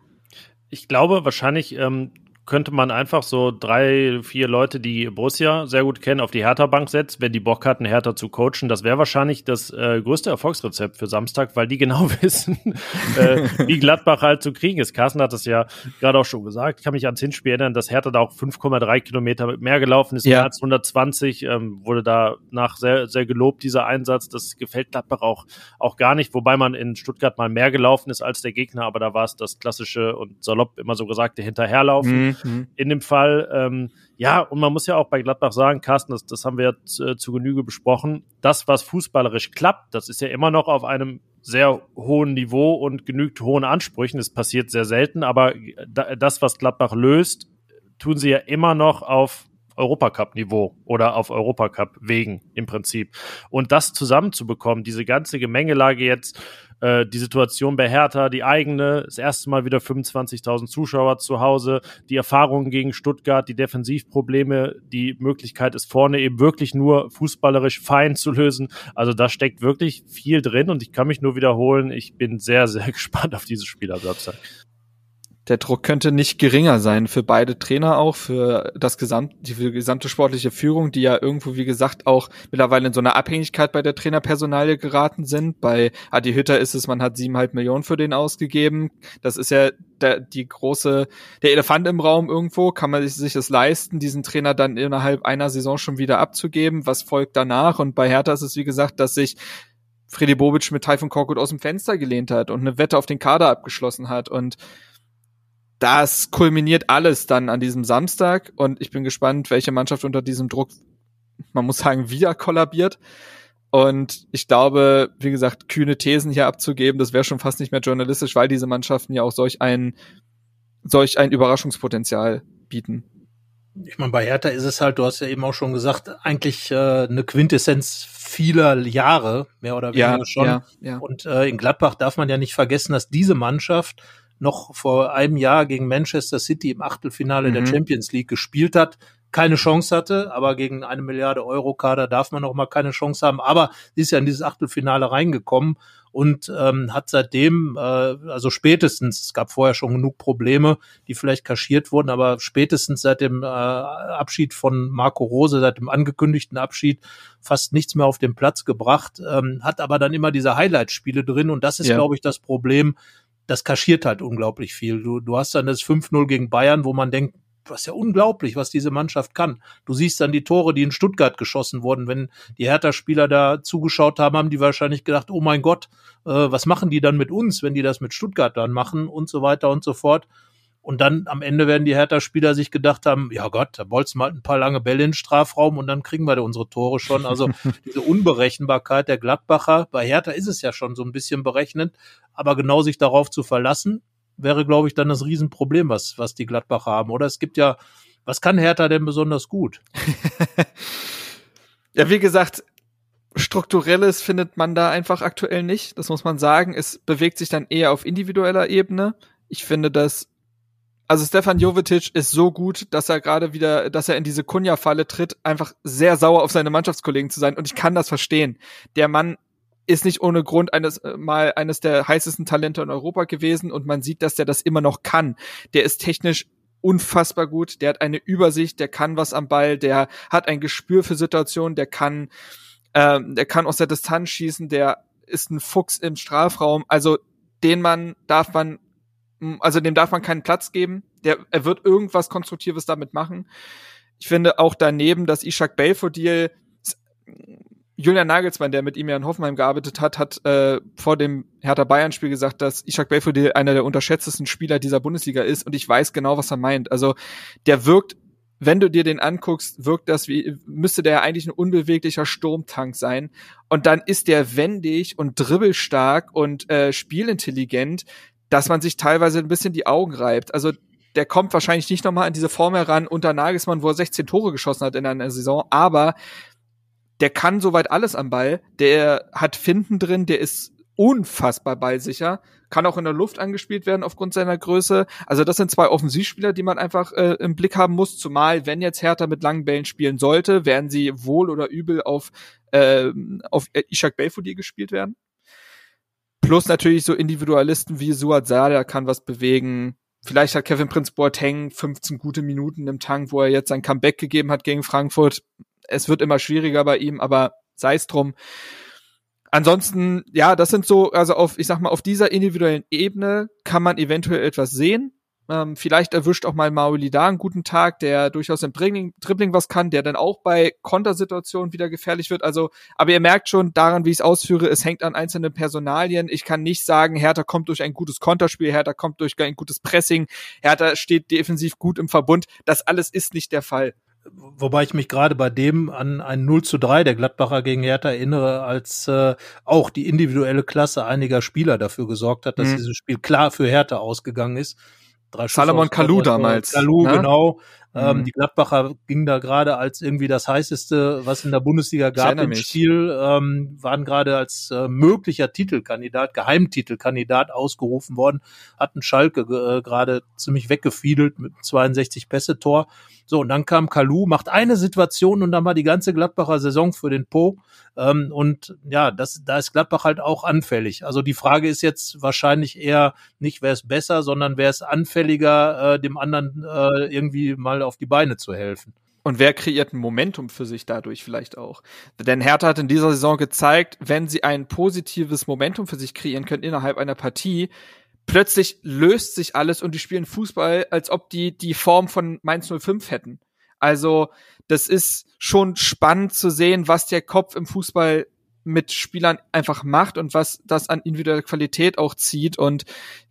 Ich glaube, wahrscheinlich ähm, könnte man einfach so drei, vier Leute, die Borussia sehr gut kennen, auf die Hertha-Bank setzen, wenn die Bock hatten, Hertha zu coachen. Das wäre wahrscheinlich das äh, größte Erfolgsrezept für Samstag, weil die genau wissen, äh, wie Gladbach halt zu kriegen ist. Carsten hat das ja gerade auch schon gesagt. Ich kann mich ans Hinspiel erinnern, dass Hertha da auch 5,3 Kilometer mehr gelaufen ist, ja. mehr als 120, ähm, wurde da nach sehr, sehr gelobt, dieser Einsatz. Das gefällt Gladbach auch, auch gar nicht, wobei man in Stuttgart mal mehr gelaufen ist als der Gegner, aber da war es das klassische und salopp immer so gesagte Hinterherlaufen. Mhm. Mhm. In dem Fall, ähm, ja, und man muss ja auch bei Gladbach sagen, Carsten, das, das haben wir jetzt äh, zu Genüge besprochen, das, was fußballerisch klappt, das ist ja immer noch auf einem sehr hohen Niveau und genügt hohen Ansprüchen. Das passiert sehr selten, aber das, was Gladbach löst, tun sie ja immer noch auf Europacup-Niveau oder auf Europacup-Wegen im Prinzip. Und das zusammenzubekommen, diese ganze Gemengelage jetzt, äh, die Situation bei Hertha, die eigene, das erste Mal wieder 25.000 Zuschauer zu Hause, die Erfahrungen gegen Stuttgart, die Defensivprobleme, die Möglichkeit ist vorne eben wirklich nur fußballerisch fein zu lösen. Also da steckt wirklich viel drin und ich kann mich nur wiederholen, ich bin sehr, sehr gespannt auf dieses Spiel am Samstag der Druck könnte nicht geringer sein für beide Trainer auch, für das gesamt, die gesamte sportliche Führung, die ja irgendwo, wie gesagt, auch mittlerweile in so einer Abhängigkeit bei der Trainerpersonalie geraten sind. Bei Adi Hütter ist es, man hat siebeneinhalb Millionen für den ausgegeben. Das ist ja der, die große, der Elefant im Raum irgendwo. Kann man sich das leisten, diesen Trainer dann innerhalb einer Saison schon wieder abzugeben? Was folgt danach? Und bei Hertha ist es, wie gesagt, dass sich Freddy Bobic mit Typhon Korkut aus dem Fenster gelehnt hat und eine Wette auf den Kader abgeschlossen hat und das kulminiert alles dann an diesem Samstag und ich bin gespannt, welche Mannschaft unter diesem Druck, man muss sagen, wieder kollabiert. Und ich glaube, wie gesagt, kühne Thesen hier abzugeben, das wäre schon fast nicht mehr journalistisch, weil diese Mannschaften ja auch solch ein, solch ein Überraschungspotenzial bieten. Ich meine, bei Hertha ist es halt, du hast ja eben auch schon gesagt, eigentlich äh, eine Quintessenz vieler Jahre, mehr oder weniger ja, schon. Ja, ja. Und äh, in Gladbach darf man ja nicht vergessen, dass diese Mannschaft noch vor einem Jahr gegen Manchester City im Achtelfinale Mhm. der Champions League gespielt hat, keine Chance hatte, aber gegen eine Milliarde Euro Kader darf man noch mal keine Chance haben. Aber sie ist ja in dieses Achtelfinale reingekommen und ähm, hat seitdem, äh, also spätestens, es gab vorher schon genug Probleme, die vielleicht kaschiert wurden, aber spätestens seit dem äh, Abschied von Marco Rose, seit dem angekündigten Abschied, fast nichts mehr auf den Platz gebracht, ähm, hat aber dann immer diese Highlight-Spiele drin und das ist, Ja. glaube ich, das Problem. Das kaschiert halt unglaublich viel. Du, du hast dann das 5-0 gegen Bayern, wo man denkt, das ist ja unglaublich, was diese Mannschaft kann. Du siehst dann die Tore, die in Stuttgart geschossen wurden. Wenn die Hertha-Spieler da zugeschaut haben, haben die wahrscheinlich gedacht, oh mein Gott, äh, was machen die dann mit uns, wenn die das mit Stuttgart dann machen und so weiter und so fort. Und dann am Ende werden die Hertha-Spieler sich gedacht haben, ja Gott, da bolzen wir halt ein paar lange Bälle in den Strafraum und dann kriegen wir da unsere Tore schon. Also diese Unberechenbarkeit der Gladbacher, bei Hertha ist es ja schon so ein bisschen berechnend, aber genau sich darauf zu verlassen, wäre, glaube ich, dann das Riesenproblem, was, was die Gladbacher haben. Oder es gibt ja, was kann Hertha denn besonders gut? Ja, wie gesagt, strukturelles findet man da einfach aktuell nicht. Das muss man sagen. Es bewegt sich dann eher auf individueller Ebene. Ich finde, dass also Stefan Jovetic ist so gut, dass er gerade wieder, dass er in diese Kunja-Falle tritt, einfach sehr sauer auf seine Mannschaftskollegen zu sein. Und ich kann das verstehen. Der Mann ist nicht ohne Grund eines äh, mal eines der heißesten Talente in Europa gewesen und man sieht, dass der das immer noch kann. Der ist technisch unfassbar gut, der hat eine Übersicht, der kann was am Ball, der hat ein Gespür für Situationen, der kann ähm, der kann aus der Distanz schießen, der ist ein Fuchs im Strafraum. Also den Mann darf man, also dem darf man keinen Platz geben. Der, er wird irgendwas Konstruktives damit machen. Ich finde auch daneben, dass Ishak Belfodil, Julian Nagelsmann, der mit ihm ja in Hoffenheim gearbeitet hat, hat äh, vor dem Hertha Bayern-Spiel gesagt, dass Ishak Belfodil einer der unterschätztesten Spieler dieser Bundesliga ist und ich weiß genau, was er meint. Also der wirkt wenn du dir den anguckst, wirkt das wie, müsste der eigentlich ein unbeweglicher Sturmtank sein. Und dann ist der wendig und dribbelstark und äh, spielintelligent, dass man sich teilweise ein bisschen die Augen reibt. Also der kommt wahrscheinlich nicht nochmal an diese Form heran unter Nagelsmann, wo er 16 Tore geschossen hat in einer Saison, aber der kann soweit alles am Ball. Der hat Finden drin, der ist unfassbar ballsicher, kann auch in der Luft angespielt werden aufgrund seiner Größe. Also das sind zwei Offensivspieler, die man einfach äh, im Blick haben muss. Zumal, wenn jetzt Hertha mit langen Bällen spielen sollte, werden sie wohl oder übel auf, äh, auf Ishak Belfodil gespielt werden. Plus natürlich so Individualisten wie Suat Sada kann was bewegen. Vielleicht hat Kevin Prince Boateng 15 gute Minuten im Tank, wo er jetzt sein Comeback gegeben hat gegen Frankfurt. Es wird immer schwieriger bei ihm, aber sei es drum. Ansonsten, ja, das sind so, also auf, ich sag mal, auf dieser individuellen Ebene kann man eventuell etwas sehen. Ähm, vielleicht erwischt auch mal Mauli da einen guten Tag, der durchaus im Dribbling, Dribbling was kann, der dann auch bei Kontersituationen wieder gefährlich wird. Also, aber ihr merkt schon daran, wie ich es ausführe, es hängt an einzelnen Personalien. Ich kann nicht sagen, Hertha kommt durch ein gutes Konterspiel, Hertha kommt durch ein gutes Pressing, Hertha steht defensiv gut im Verbund. Das alles ist nicht der Fall. Wobei ich mich gerade bei dem an ein 0 zu 3 der Gladbacher gegen Hertha erinnere, als äh, auch die individuelle Klasse einiger Spieler dafür gesorgt hat, dass Mhm. dieses Spiel klar für Hertha ausgegangen ist. Drei Salomon Tore. damals, Kalou, ne? genau. Ähm, Mhm. die Gladbacher ging da gerade als irgendwie das heißeste, was in der Bundesliga gab im. Spiel, ähm, waren gerade als äh, möglicher Titelkandidat, Geheimtitelkandidat ausgerufen worden, hatten Schalke äh, gerade ziemlich weggefiedelt mit 62 Pässe-Tor. So, und dann kam Kalu, macht eine Situation und dann war die ganze Gladbacher Saison für den Po. Ähm, und ja, das, da ist Gladbach halt auch anfällig. Also die Frage ist jetzt wahrscheinlich eher nicht, wer ist besser, sondern wer ist anfälliger, äh, dem anderen äh, irgendwie mal auf die Beine zu helfen. Und wer kreiert ein Momentum für sich dadurch vielleicht auch? Denn Hertha hat in dieser Saison gezeigt, wenn sie ein positives Momentum für sich kreieren können innerhalb einer Partie, plötzlich löst sich alles und die spielen Fußball, als ob die die Form von Mainz 05 hätten. Also, das ist schon spannend zu sehen, was der Kopf im Fußball mit Spielern einfach macht und was das an individueller Qualität auch zieht. Und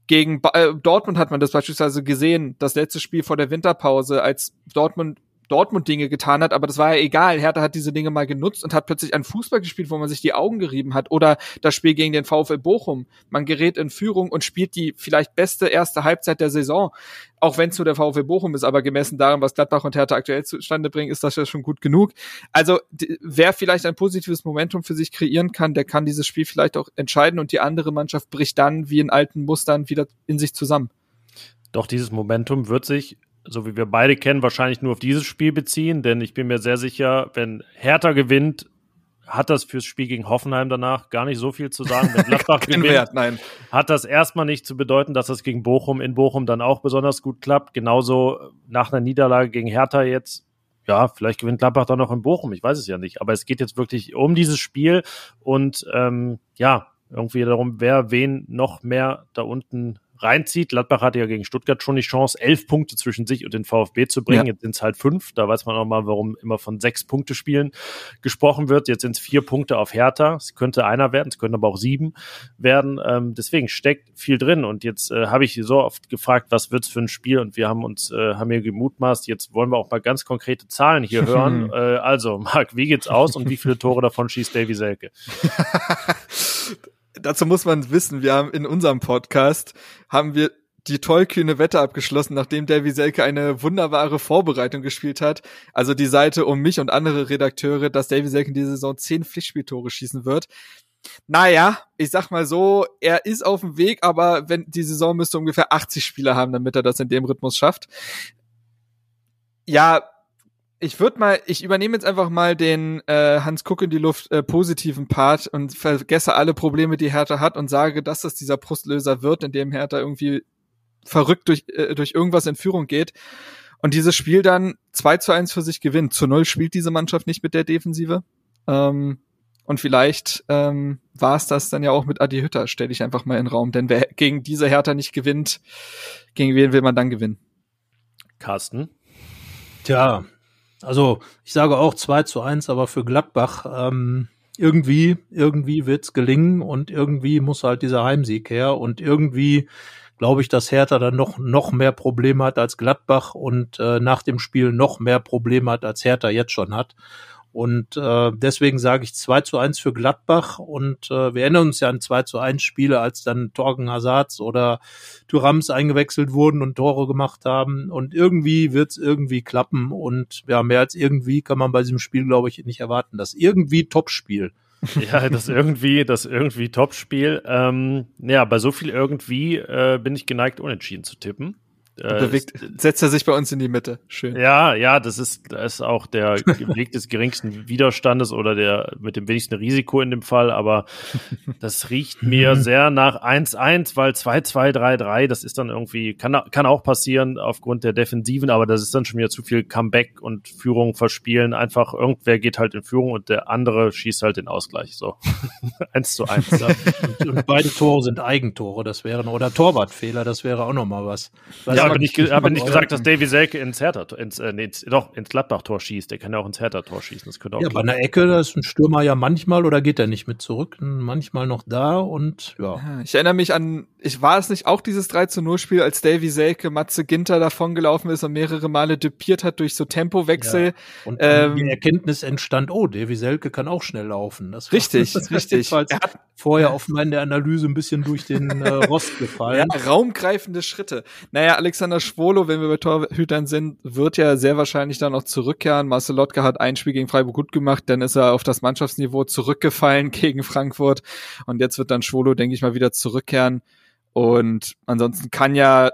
gegen ba äh, Dortmund hat man das beispielsweise gesehen, das letzte Spiel vor der Winterpause, als Dortmund Dortmund Dinge getan hat, aber das war ja egal. Hertha hat diese Dinge mal genutzt und hat plötzlich einen Fußball gespielt, wo man sich die Augen gerieben hat. Oder das Spiel gegen den VfL Bochum. Man gerät in Führung und spielt die vielleicht beste erste Halbzeit der Saison. Auch wenn es nur der VfL Bochum ist, aber gemessen daran, was Gladbach und Hertha aktuell zustande bringen, ist das ja schon gut genug. Also wer vielleicht ein positives Momentum für sich kreieren kann, der kann dieses Spiel vielleicht auch entscheiden und die andere Mannschaft bricht dann wie in alten Mustern wieder in sich zusammen. Doch dieses Momentum wird sich so wie wir beide kennen, wahrscheinlich nur auf dieses Spiel beziehen, denn ich bin mir sehr sicher, wenn Hertha gewinnt, hat das fürs Spiel gegen Hoffenheim danach gar nicht so viel zu sagen. Wenn Gladbach gewinnt, Wert, nein. hat das erstmal nicht zu bedeuten, dass das gegen Bochum in Bochum dann auch besonders gut klappt. Genauso nach einer Niederlage gegen Hertha jetzt. Ja, vielleicht gewinnt Gladbach dann noch in Bochum, ich weiß es ja nicht. Aber es geht jetzt wirklich um dieses Spiel und ähm, ja, irgendwie darum, wer wen noch mehr da unten reinzieht. Gladbach hatte ja gegen Stuttgart schon die Chance, elf Punkte zwischen sich und den VfB zu bringen. Ja. Jetzt sind es halt fünf. Da weiß man auch mal, warum immer von sechs Punkte Spielen gesprochen wird. Jetzt sind es vier Punkte auf Hertha. Es könnte einer werden, es könnten aber auch sieben werden. Ähm, deswegen steckt viel drin. Und jetzt äh, habe ich so oft gefragt, was wird's für ein Spiel? Und wir haben uns, äh, haben hier gemutmaßt. Jetzt wollen wir auch mal ganz konkrete Zahlen hier hören. äh, also, Marc, wie geht's aus und wie viele Tore davon schießt Davy Selke? dazu muss man wissen, wir haben in unserem Podcast, haben wir die tollkühne Wette abgeschlossen, nachdem Davy Selke eine wunderbare Vorbereitung gespielt hat. Also die Seite um mich und andere Redakteure, dass Davy Selke in dieser Saison zehn Pflichtspieltore schießen wird. Naja, ich sag mal so, er ist auf dem Weg, aber wenn die Saison müsste ungefähr 80 Spieler haben, damit er das in dem Rhythmus schafft. Ja, ich würde mal, ich übernehme jetzt einfach mal den äh, Hans Kuck in die Luft äh, positiven Part und vergesse alle Probleme, die Hertha hat und sage, dass das dieser Brustlöser wird, in dem Hertha irgendwie verrückt durch, äh, durch irgendwas in Führung geht und dieses Spiel dann 2 zu 1 für sich gewinnt. Zu null spielt diese Mannschaft nicht mit der Defensive. Ähm, und vielleicht ähm, war es das dann ja auch mit Adi Hütter, stelle ich einfach mal in den Raum. Denn wer gegen diese Hertha nicht gewinnt, gegen wen will man dann gewinnen? Carsten? Tja, also ich sage auch 2 zu 1, aber für Gladbach ähm, irgendwie, irgendwie wird's gelingen und irgendwie muss halt dieser Heimsieg her und irgendwie glaube ich, dass Hertha dann noch, noch mehr Probleme hat als Gladbach und äh, nach dem Spiel noch mehr Probleme hat, als Hertha jetzt schon hat. Und äh, deswegen sage ich 2 zu 1 für Gladbach. Und äh, wir erinnern uns ja an 2 zu 1 Spiele, als dann Torgen Hazards oder Thürams eingewechselt wurden und Tore gemacht haben. Und irgendwie wird's irgendwie klappen. Und ja, mehr als irgendwie kann man bei diesem Spiel, glaube ich, nicht erwarten. Das irgendwie Topspiel. ja, das irgendwie, das irgendwie Topspiel. Ähm, ja, bei so viel irgendwie äh, bin ich geneigt, unentschieden zu tippen. Äh, bewegt, setzt er sich bei uns in die Mitte. Schön. Ja, ja, das ist, das ist auch der Weg des geringsten Widerstandes oder der mit dem wenigsten Risiko in dem Fall, aber das riecht mir sehr nach 1-1, weil 2-2-3-3, das ist dann irgendwie, kann, kann auch passieren aufgrund der Defensiven, aber das ist dann schon wieder zu viel Comeback und Führung verspielen. Einfach irgendwer geht halt in Führung und der andere schießt halt den Ausgleich. So. 1 zu 1. Ja. Und, und, beide Tore sind Eigentore, das wären, oder Torwartfehler, das wäre auch nochmal was. was ja, aber nicht, aber nicht gesagt, dass Davy Selke ins Hertha, ins, äh, nee, ins, doch, ins Gladbach-Tor schießt. Der kann ja auch ins Hertha-Tor schießen. Das könnte auch ja, bei einer Ecke, da ist ein Stürmer ja manchmal oder geht er nicht mit zurück, manchmal noch da und ja. Ich erinnere mich an, ich war es nicht auch dieses 3 zu 0 Spiel, als Davy Selke Matze Ginter davongelaufen ist und mehrere Male düpiert hat durch so Tempowechsel. Ja. Und ähm, die Erkenntnis entstand, oh, Davy Selke kann auch schnell laufen. Das richtig, richtig. Er hat vorher auf meine Analyse ein bisschen durch den äh, Rost gefallen. Ja, raumgreifende Schritte. Naja, Alexander Schwolo, wenn wir bei Torhütern sind, wird ja sehr wahrscheinlich dann auch zurückkehren. Marcel Lotka hat ein Spiel gegen Freiburg gut gemacht, dann ist er auf das Mannschaftsniveau zurückgefallen gegen Frankfurt und jetzt wird dann Schwolo, denke ich mal, wieder zurückkehren. Und ansonsten kann ja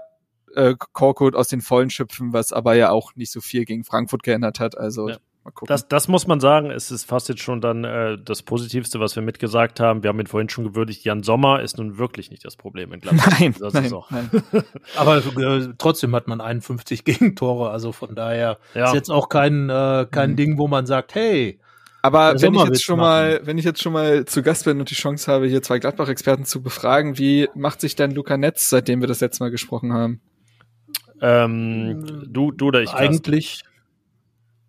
äh, Korkut aus den Vollen schöpfen, was aber ja auch nicht so viel gegen Frankfurt geändert hat. Also ja. Das, das muss man sagen, es ist fast jetzt schon dann äh, das Positivste, was wir mitgesagt haben. Wir haben ihn vorhin schon gewürdigt, Jan Sommer ist nun wirklich nicht das Problem in Gladbach. Nein, nein, nein. Aber äh, trotzdem hat man 51 Gegentore, also von daher ja. ist jetzt auch kein, äh, kein mhm. Ding, wo man sagt, hey, aber wenn ich jetzt schon machen. mal, wenn ich jetzt schon mal zu Gast bin und die Chance habe, hier zwei Gladbach-Experten zu befragen, wie macht sich denn Luca Netz, seitdem wir das letzte Mal gesprochen haben? Ähm, du, du oder ich? Eigentlich,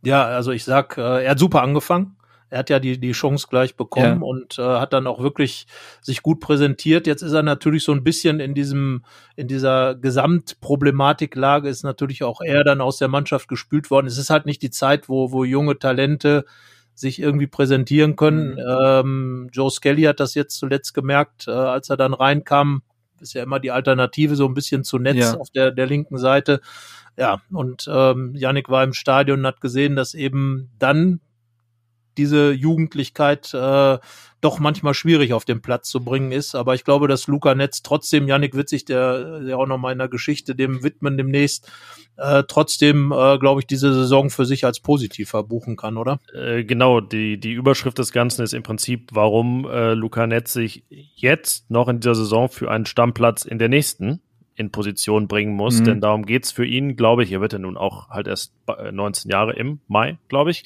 ja, also ich sag, äh, er hat super angefangen. er hat ja die, die Chance gleich bekommen ja. und äh, hat dann auch wirklich sich gut präsentiert. Jetzt ist er natürlich so ein bisschen in diesem, in dieser Gesamtproblematiklage ist natürlich auch er dann aus der Mannschaft gespült worden. Es ist halt nicht die Zeit, wo, wo junge Talente sich irgendwie präsentieren können. Mhm. Ähm, Joe Skelly hat das jetzt zuletzt gemerkt, äh, als er dann reinkam. Ist ja immer die Alternative so ein bisschen zu Netz ja. auf der, der linken Seite. Ja, und ähm, Yannick war im Stadion und hat gesehen, dass eben dann diese Jugendlichkeit äh, doch manchmal schwierig auf den Platz zu bringen ist. Aber ich glaube, dass Luca Netz trotzdem, Yannick wird sich der, der auch noch mal in der Geschichte dem widmen demnächst, äh, trotzdem, äh, glaube ich, diese Saison für sich als positiv verbuchen kann, oder? Äh, genau, die, die Überschrift des Ganzen ist im Prinzip, warum äh, Luca Netz sich jetzt noch in dieser Saison für einen Stammplatz in der nächsten in Position bringen muss, mhm. denn darum geht's für ihn, glaube ich. Er wird ja nun auch halt erst 19 Jahre im Mai, glaube ich.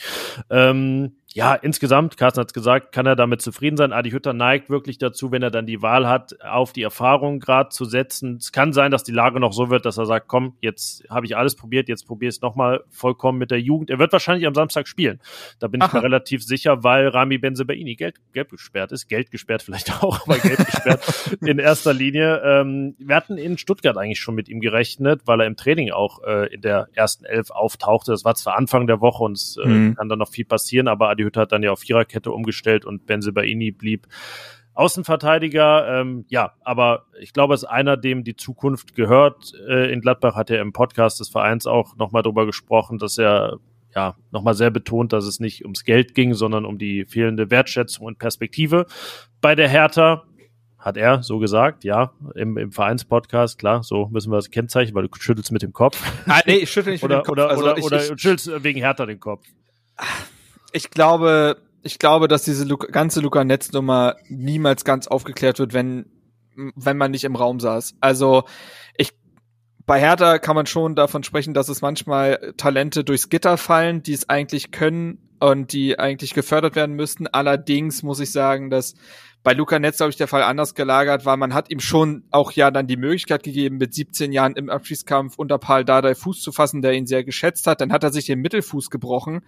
Ähm, ja, insgesamt, Carsten hat es gesagt, kann er damit zufrieden sein. Adi Hütter neigt wirklich dazu, wenn er dann die Wahl hat, auf die Erfahrung gerade zu setzen. Es kann sein, dass die Lage noch so wird, dass er sagt, komm, jetzt habe ich alles probiert, jetzt probiere ich es nochmal vollkommen mit der Jugend. Er wird wahrscheinlich am Samstag spielen. Da bin Aha. ich mir relativ sicher, weil Rami Benzebaini Geld, Geld gesperrt ist. Geld gesperrt vielleicht auch, aber Geld gesperrt in erster Linie. Ähm, wir hatten in Stuttgart eigentlich schon mit ihm gerechnet, weil er im Training auch äh, in der ersten Elf auftauchte. Das war zwar Anfang der Woche und es äh, mhm. kann dann noch viel passieren, aber Adi Hütter hat dann ja auf Viererkette umgestellt und Benzebaini blieb Außenverteidiger, ähm, ja, aber ich glaube, es ist einer, dem die Zukunft gehört. Äh, in Gladbach hat er im Podcast des Vereins auch nochmal drüber gesprochen, dass er ja nochmal sehr betont, dass es nicht ums Geld ging, sondern um die fehlende Wertschätzung und Perspektive bei der Hertha. Hat er so gesagt, ja, im, im Vereinspodcast, klar, so müssen wir das kennzeichnen, weil du schüttelst mit dem Kopf. Ah, nee, ich schüttel nicht oder, mit dem Kopf. Oder, also oder, ich, oder ich, schüttelst wegen Hertha den Kopf ich glaube, ich glaube, dass diese Lu ganze Luca Netz Nummer niemals ganz aufgeklärt wird, wenn wenn man nicht im Raum saß. Also ich bei Hertha kann man schon davon sprechen, dass es manchmal Talente durchs Gitter fallen, die es eigentlich können und die eigentlich gefördert werden müssten. Allerdings muss ich sagen, dass bei Luca Netz, glaube ich, der Fall anders gelagert war. Man hat ihm schon auch ja dann die Möglichkeit gegeben, mit 17 Jahren im Abschießkampf unter Paul Dardai Fuß zu fassen, der ihn sehr geschätzt hat. Dann hat er sich den Mittelfuß gebrochen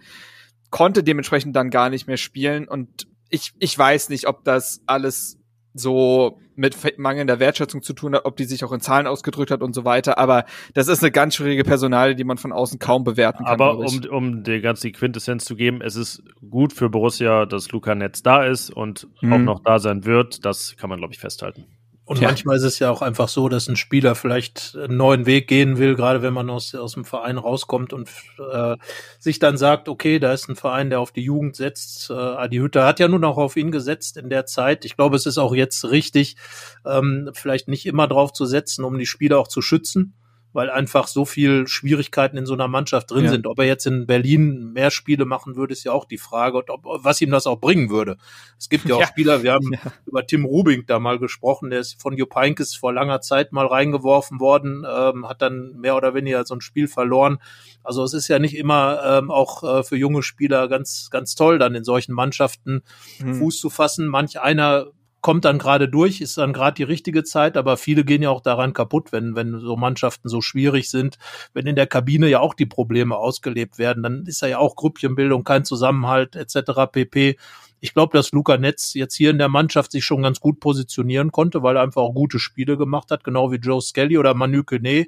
konnte dementsprechend dann gar nicht mehr spielen und ich, ich weiß nicht, ob das alles so mit mangelnder Wertschätzung zu tun hat, ob die sich auch in Zahlen ausgedrückt hat und so weiter. Aber das ist eine ganz schwierige Personale, die man von außen kaum bewerten kann. Aber um, um dir ganz die Quintessenz zu geben, es ist gut für Borussia, dass Luca Netz da ist und mhm. auch noch da sein wird. Das kann man, glaube ich, festhalten. Und ja. manchmal ist es ja auch einfach so, dass ein Spieler vielleicht einen neuen Weg gehen will, gerade wenn man aus, aus dem Verein rauskommt und äh, sich dann sagt, okay, da ist ein Verein, der auf die Jugend setzt. Äh, Adi Hütter hat ja nun auch auf ihn gesetzt in der Zeit. Ich glaube, es ist auch jetzt richtig, ähm, vielleicht nicht immer drauf zu setzen, um die Spieler auch zu schützen weil einfach so viel Schwierigkeiten in so einer Mannschaft drin ja. sind. Ob er jetzt in Berlin mehr Spiele machen würde, ist ja auch die Frage, und ob, was ihm das auch bringen würde. Es gibt ja auch ja. Spieler, wir haben ja. über Tim Rubing da mal gesprochen, der ist von Jupp Heynckes vor langer Zeit mal reingeworfen worden, ähm, hat dann mehr oder weniger so ein Spiel verloren. Also es ist ja nicht immer ähm, auch äh, für junge Spieler ganz, ganz toll, dann in solchen Mannschaften hm. Fuß zu fassen. Manch einer kommt dann gerade durch, ist dann gerade die richtige Zeit, aber viele gehen ja auch daran kaputt, wenn, wenn so Mannschaften so schwierig sind, wenn in der Kabine ja auch die Probleme ausgelebt werden, dann ist ja auch Grüppchenbildung, kein Zusammenhalt etc. pp. Ich glaube, dass Luca Netz jetzt hier in der Mannschaft sich schon ganz gut positionieren konnte, weil er einfach auch gute Spiele gemacht hat, genau wie Joe Skelly oder Manu Kene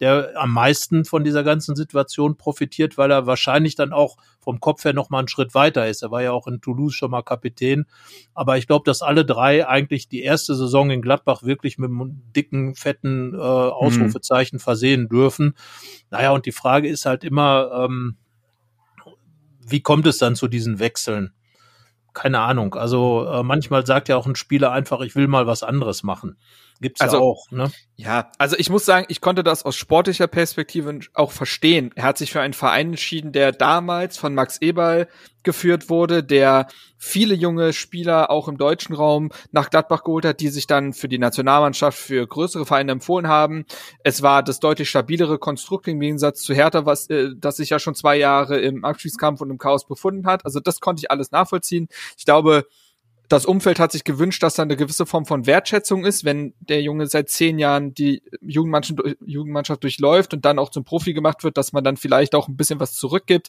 der am meisten von dieser ganzen Situation profitiert, weil er wahrscheinlich dann auch vom Kopf her noch mal einen Schritt weiter ist. Er war ja auch in Toulouse schon mal Kapitän. Aber ich glaube, dass alle drei eigentlich die erste Saison in Gladbach wirklich mit einem dicken, fetten äh, Ausrufezeichen mhm. versehen dürfen. Naja, und die Frage ist halt immer, ähm, wie kommt es dann zu diesen Wechseln? Keine Ahnung. Also äh, manchmal sagt ja auch ein Spieler einfach, ich will mal was anderes machen. Gibt's also, ja auch, ne? Ja, also ich muss sagen, ich konnte das aus sportlicher Perspektive auch verstehen. Er hat sich für einen Verein entschieden, der damals von Max Eberl geführt wurde, der viele junge Spieler auch im deutschen Raum nach Gladbach geholt hat, die sich dann für die Nationalmannschaft für größere Vereine empfohlen haben. Es war das deutlich stabilere Konstrukt im Gegensatz zu Hertha, was äh, das sich ja schon zwei Jahre im Abschiedskampf und im Chaos befunden hat. Also das konnte ich alles nachvollziehen. Ich glaube, das Umfeld hat sich gewünscht, dass da eine gewisse Form von Wertschätzung ist, wenn der Junge seit zehn Jahren die Jugendmannschaft, Jugendmannschaft durchläuft und dann auch zum Profi gemacht wird, dass man dann vielleicht auch ein bisschen was zurückgibt.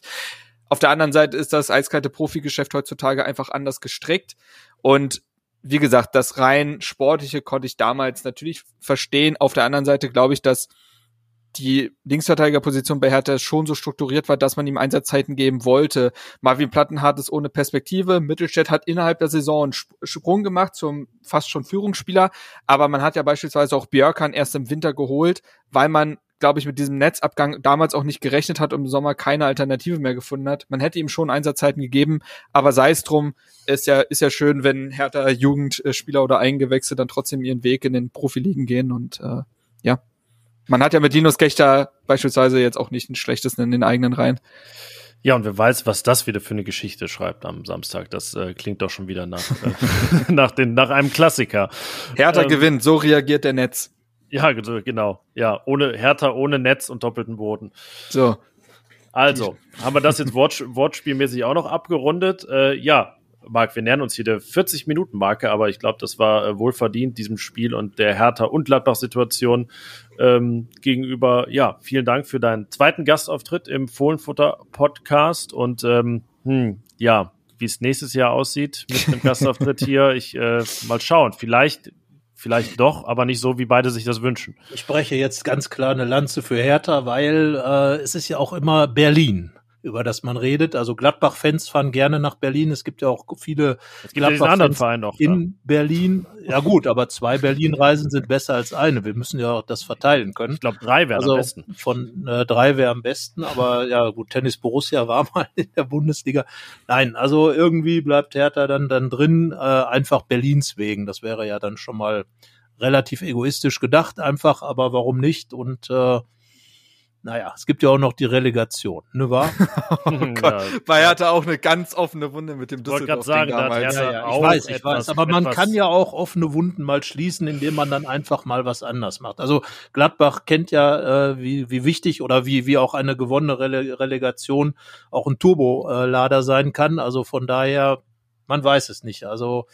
Auf der anderen Seite ist das eiskalte Profigeschäft heutzutage einfach anders gestrickt und wie gesagt, das rein sportliche konnte ich damals natürlich verstehen. Auf der anderen Seite glaube ich, dass die Linksverteidigerposition bei Hertha schon so strukturiert war, dass man ihm Einsatzzeiten geben wollte. Marvin Plattenhardt ist ohne Perspektive. Mittelstädt hat innerhalb der Saison einen Sprung gemacht zum fast schon Führungsspieler. Aber man hat ja beispielsweise auch Björkan erst im Winter geholt, weil man, glaube ich, mit diesem Netzabgang damals auch nicht gerechnet hat und im Sommer keine Alternative mehr gefunden hat. Man hätte ihm schon Einsatzzeiten gegeben, aber sei es drum, ist ja, ist ja schön, wenn Hertha Jugendspieler oder Eingewächse dann trotzdem ihren Weg in den Profiligen gehen und äh, ja, man hat ja mit Linus Gechter beispielsweise jetzt auch nicht den schlechtesten in den eigenen Reihen. Ja, und wer weiß, was das wieder für eine Geschichte schreibt am Samstag. Das äh, klingt doch schon wieder nach, äh, nach, den, nach einem Klassiker. Hertha ähm, gewinnt, so reagiert der Netz. Ja, genau. Ja, ohne Hertha, ohne Netz und doppelten Boden. So. Also, haben wir das jetzt Wort, wortspielmäßig auch noch abgerundet? Äh, ja, Marc, wir nähern uns hier der 40-Minuten-Marke, aber ich glaube, das war äh, wohlverdient, diesem Spiel und der Hertha- und Gladbach-Situation ähm, gegenüber. Ja, vielen Dank für deinen zweiten Gastauftritt im Fohlenfutter-Podcast und ähm, hm, ja, wie es nächstes Jahr aussieht mit dem Gastauftritt hier. Ich äh, mal schauen. Vielleicht vielleicht doch, aber nicht so, wie beide sich das wünschen. Ich spreche jetzt ganz klar eine Lanze für Hertha, weil äh, es ist ja auch immer Berlin über das man redet. Also Gladbach-Fans fahren gerne nach Berlin. Es gibt ja auch viele Gladbach-Fans in da. Berlin. Ja gut, aber zwei Berlin-Reisen sind besser als eine. Wir müssen ja auch das verteilen können. Ich glaube, drei wären also am besten. Von äh, drei wäre am besten, aber ja gut, Tennis Borussia war mal in der Bundesliga. Nein, also irgendwie bleibt Hertha dann dann drin, äh, einfach Berlins wegen. Das wäre ja dann schon mal relativ egoistisch gedacht, einfach, aber warum nicht? Und äh, naja, es gibt ja auch noch die Relegation, ne wahr? oh Gott. Bayer hatte auch eine ganz offene Wunde mit dem Düsseldorf sagen, damals. Ja, ja, ich weiß, ich weiß. Aber man kann ja auch offene Wunden mal schließen, indem man dann einfach mal was anders macht. Also Gladbach kennt ja, äh, wie, wie wichtig oder wie, wie auch eine gewonnene Rele Relegation auch ein Turbolader sein kann. Also von daher, man weiß es nicht. Also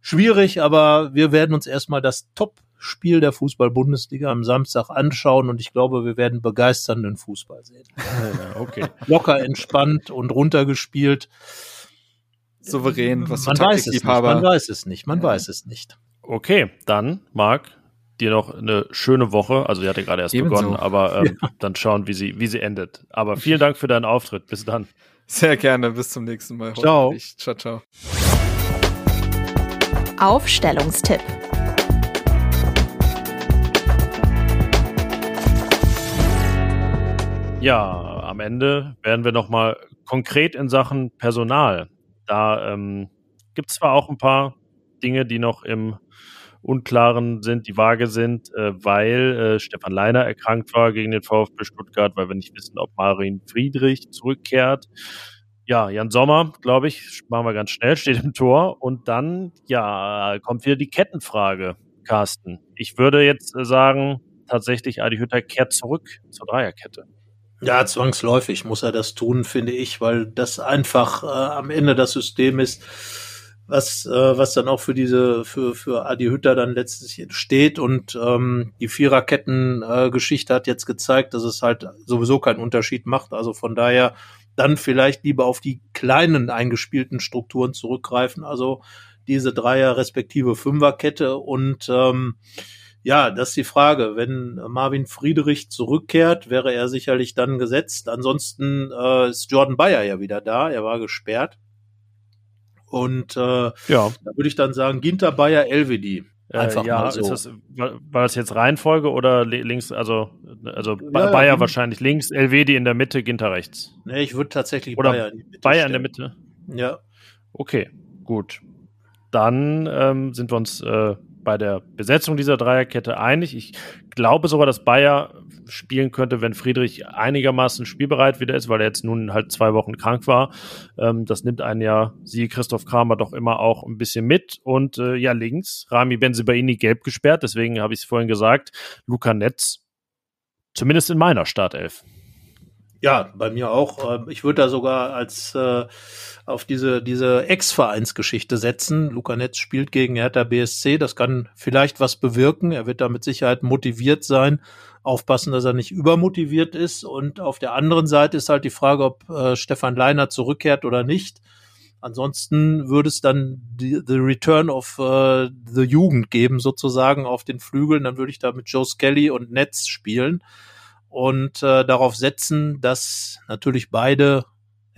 schwierig, aber wir werden uns erstmal das Top Spiel der Fußball-Bundesliga am Samstag anschauen und ich glaube, wir werden begeisternden Fußball sehen. Ja, okay. Locker entspannt und runtergespielt. Souverän, was man weiß es nicht, man weiß es nicht, man ja. weiß es nicht. Okay, dann, Marc, dir noch eine schöne Woche. Also, sie hatte gerade erst Ebenso. begonnen, aber ähm, ja. dann schauen, wie sie, wie sie endet. Aber vielen Dank für deinen Auftritt. Bis dann. Sehr gerne. Bis zum nächsten Mal. Ciao. Ciao, ciao. Aufstellungstipp. Ja, am Ende werden wir nochmal konkret in Sachen Personal. Da ähm, gibt es zwar auch ein paar Dinge, die noch im Unklaren sind, die vage sind, äh, weil äh, Stefan Leiner erkrankt war gegen den VfB Stuttgart, weil wir nicht wissen, ob Marin Friedrich zurückkehrt. Ja, Jan Sommer, glaube ich, machen wir ganz schnell, steht im Tor. Und dann, ja, kommt wieder die Kettenfrage, Carsten. Ich würde jetzt sagen, tatsächlich, Adi Hütter kehrt zurück zur Dreierkette. Ja, zwangsläufig muss er das tun, finde ich, weil das einfach äh, am Ende das System ist, was äh, was dann auch für diese für für Adi Hütter dann letztlich steht und ähm, die Viererketten äh, hat jetzt gezeigt, dass es halt sowieso keinen Unterschied macht. Also von daher dann vielleicht lieber auf die kleinen eingespielten Strukturen zurückgreifen. Also diese Dreier respektive Fünferkette und ähm, ja, das ist die Frage. Wenn Marvin Friedrich zurückkehrt, wäre er sicherlich dann gesetzt. Ansonsten äh, ist Jordan Bayer ja wieder da. Er war gesperrt. Und äh, ja. da würde ich dann sagen, Ginter Bayer Elvedi. Äh, Einfach äh, ja, mal so. ist das, war, war das jetzt Reihenfolge oder links, also, also ja, Bayer ja, wahrscheinlich links, Elvedi in der Mitte, Ginter rechts? Nee, ich würde tatsächlich oder Bayer in die Mitte. Bayer stellen. in der Mitte? Ja. Okay, gut. Dann ähm, sind wir uns äh, bei der Besetzung dieser Dreierkette einig. Ich glaube sogar, dass Bayer spielen könnte, wenn Friedrich einigermaßen spielbereit wieder ist, weil er jetzt nun halt zwei Wochen krank war. Ähm, das nimmt einen ja, siehe Christoph Kramer, doch immer auch ein bisschen mit. Und äh, ja, links, Rami Benzibaini gelb gesperrt, deswegen habe ich es vorhin gesagt, Luca Netz, zumindest in meiner Startelf. Ja, bei mir auch. Ähm, ich würde da sogar als äh, auf diese, diese Ex-Vereinsgeschichte setzen. Luca Netz spielt gegen Hertha BSC. Das kann vielleicht was bewirken. Er wird da mit Sicherheit motiviert sein. Aufpassen, dass er nicht übermotiviert ist. Und auf der anderen Seite ist halt die Frage, ob äh, Stefan Leiner zurückkehrt oder nicht. Ansonsten würde es dann die, the Return of uh, the Jugend geben, sozusagen auf den Flügeln. Dann würde ich da mit Joe Skelly und Netz spielen und äh, darauf setzen, dass natürlich beide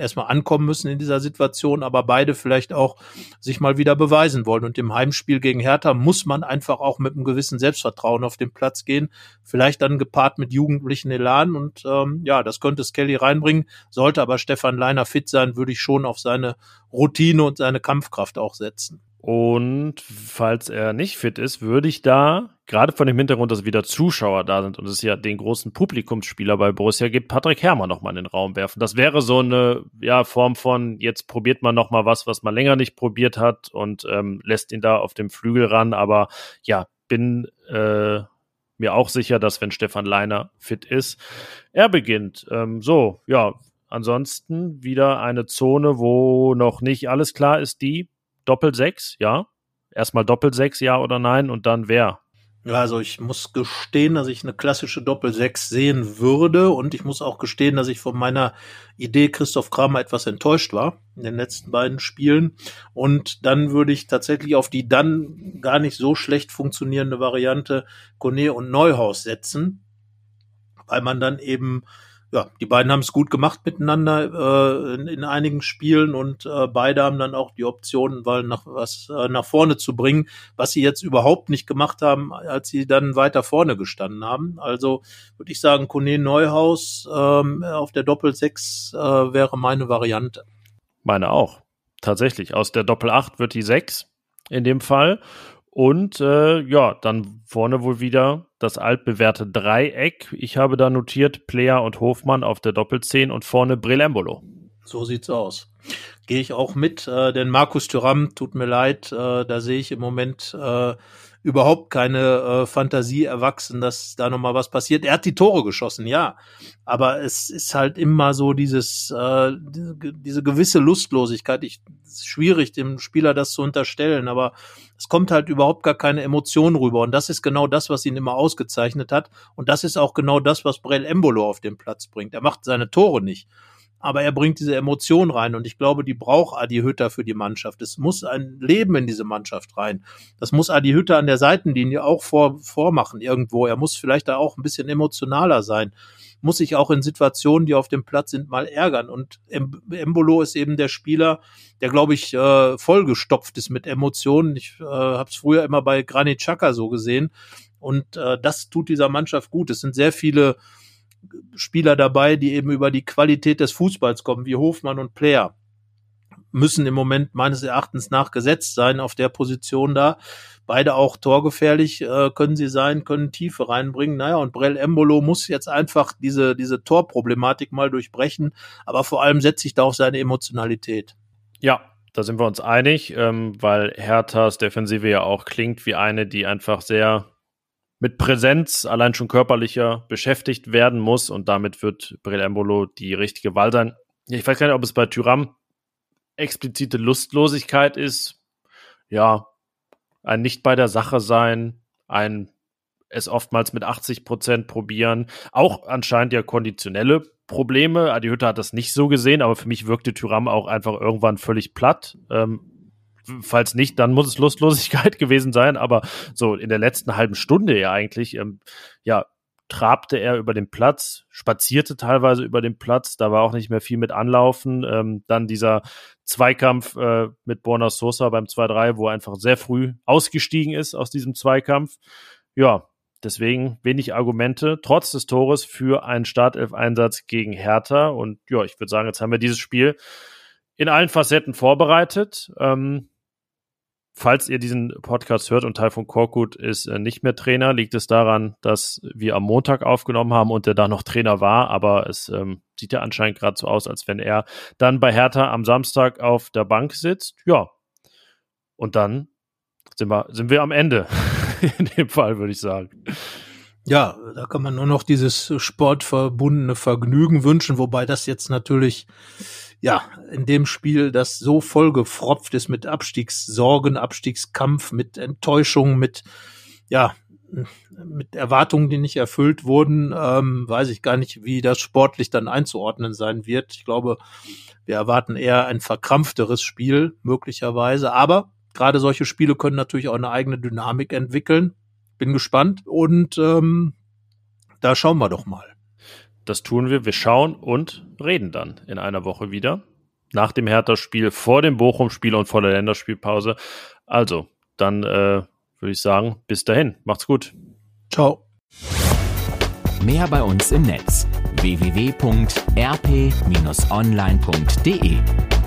erstmal ankommen müssen in dieser Situation, aber beide vielleicht auch sich mal wieder beweisen wollen. Und im Heimspiel gegen Hertha muss man einfach auch mit einem gewissen Selbstvertrauen auf den Platz gehen, vielleicht dann gepaart mit jugendlichen Elan. Und ähm, ja, das könnte Skelly reinbringen. Sollte aber Stefan Leiner fit sein, würde ich schon auf seine Routine und seine Kampfkraft auch setzen. Und falls er nicht fit ist, würde ich da, gerade von dem Hintergrund, dass wieder Zuschauer da sind und es ja den großen Publikumsspieler bei Borussia gibt, Patrick Herrmann nochmal in den Raum werfen. Das wäre so eine ja, Form von, jetzt probiert man nochmal was, was man länger nicht probiert hat und ähm, lässt ihn da auf dem Flügel ran. Aber ja, bin äh, mir auch sicher, dass wenn Stefan Leiner fit ist, er beginnt. Ähm, so, ja, ansonsten wieder eine Zone, wo noch nicht alles klar ist, die Doppel-6, ja. Erstmal Doppel-6, ja oder nein und dann wer? Ja, also ich muss gestehen, dass ich eine klassische Doppel-6 sehen würde und ich muss auch gestehen, dass ich von meiner Idee Christoph Kramer etwas enttäuscht war in den letzten beiden Spielen und dann würde ich tatsächlich auf die dann gar nicht so schlecht funktionierende Variante Kone und Neuhaus setzen, weil man dann eben ja, die beiden haben es gut gemacht miteinander äh, in, in, einigen Spielen und äh, beide haben dann auch die Option, weil nach was äh, nach vorne zu bringen, was sie jetzt überhaupt nicht gemacht haben, als sie dann weiter vorne gestanden haben. Also würde ich sagen, Kone Neuhaus ähm, auf der Doppel 6 äh, wäre meine Variante. Meine auch. Tatsächlich. Aus der Doppel 8 wird die 6 in dem Fall. Und äh, ja, dann vorne wohl wieder das altbewährte Dreieck. Ich habe da notiert Player und Hofmann auf der Doppelzehn und vorne Brelembolo. So sieht's aus. Gehe ich auch mit, äh, denn Markus Thuram, tut mir leid, äh, da sehe ich im Moment äh, überhaupt keine äh, Fantasie erwachsen, dass da nochmal was passiert. Er hat die Tore geschossen, ja. Aber es ist halt immer so dieses, äh, diese, gewisse Lustlosigkeit. Ich, ist schwierig, dem Spieler das zu unterstellen, aber es kommt halt überhaupt gar keine Emotion rüber. Und das ist genau das, was ihn immer ausgezeichnet hat. Und das ist auch genau das, was Brell Embolo auf den Platz bringt. Er macht seine Tore nicht aber er bringt diese Emotion rein und ich glaube, die braucht Adi Hütter für die Mannschaft. Es muss ein Leben in diese Mannschaft rein. Das muss Adi Hütter an der Seitenlinie auch vor, vormachen irgendwo. Er muss vielleicht da auch ein bisschen emotionaler sein. Muss sich auch in Situationen, die auf dem Platz sind, mal ärgern. Und Embolo ist eben der Spieler, der, glaube ich, äh, vollgestopft ist mit Emotionen. Ich äh, habe es früher immer bei Granit Xhaka so gesehen. Und äh, das tut dieser Mannschaft gut. Es sind sehr viele Spieler dabei, die eben über die Qualität des Fußballs kommen, wie Hofmann und Player müssen im Moment meines Erachtens nachgesetzt sein auf der Position da. Beide auch torgefährlich äh, können sie sein, können Tiefe reinbringen. Naja, und Brell Embolo muss jetzt einfach diese, diese Torproblematik mal durchbrechen, aber vor allem setzt sich da auf seine Emotionalität. Ja, da sind wir uns einig, ähm, weil Herthas Defensive ja auch klingt wie eine, die einfach sehr mit Präsenz, allein schon körperlicher, beschäftigt werden muss und damit wird Brel Embolo die richtige Wahl sein. Ich weiß gar nicht, ob es bei Tyram explizite Lustlosigkeit ist. Ja, ein nicht bei der Sache sein, ein es oftmals mit 80 Prozent probieren. Auch anscheinend ja konditionelle Probleme. Adi Hütte hat das nicht so gesehen, aber für mich wirkte Tyram auch einfach irgendwann völlig platt. Ähm, falls nicht, dann muss es Lustlosigkeit gewesen sein. Aber so in der letzten halben Stunde ja eigentlich, ähm, ja, trabte er über den Platz, spazierte teilweise über den Platz, da war auch nicht mehr viel mit Anlaufen. Ähm, dann dieser Zweikampf äh, mit Borna Sosa beim 2-3, wo er einfach sehr früh ausgestiegen ist aus diesem Zweikampf. Ja, deswegen wenig Argumente, trotz des Tores für einen Startelf-Einsatz gegen Hertha. Und ja, ich würde sagen, jetzt haben wir dieses Spiel in allen Facetten vorbereitet. Ähm, falls ihr diesen Podcast hört und Teil von Korkut ist äh, nicht mehr Trainer, liegt es daran, dass wir am Montag aufgenommen haben und er da noch Trainer war, aber es ähm, sieht ja anscheinend gerade so aus, als wenn er dann bei Hertha am Samstag auf der Bank sitzt. Ja. Und dann sind wir, sind wir am Ende. In dem Fall, würde ich sagen. Ja, da kann man nur noch dieses sportverbundene Vergnügen wünschen, wobei das jetzt natürlich ja, in dem Spiel, das so vollgefropft ist mit Abstiegssorgen, Abstiegskampf, mit Enttäuschung, mit, ja, mit Erwartungen, die nicht erfüllt wurden, ähm, weiß ich gar nicht, wie das sportlich dann einzuordnen sein wird. Ich glaube, wir erwarten eher ein verkrampfteres Spiel, möglicherweise. Aber gerade solche Spiele können natürlich auch eine eigene Dynamik entwickeln. Bin gespannt und ähm, da schauen wir doch mal. Das tun wir. Wir schauen und reden dann in einer Woche wieder. Nach dem Hertha-Spiel, vor dem Bochum-Spiel und vor der Länderspielpause. Also, dann äh, würde ich sagen, bis dahin. Macht's gut. Ciao. Mehr bei uns im Netz www.rp-online.de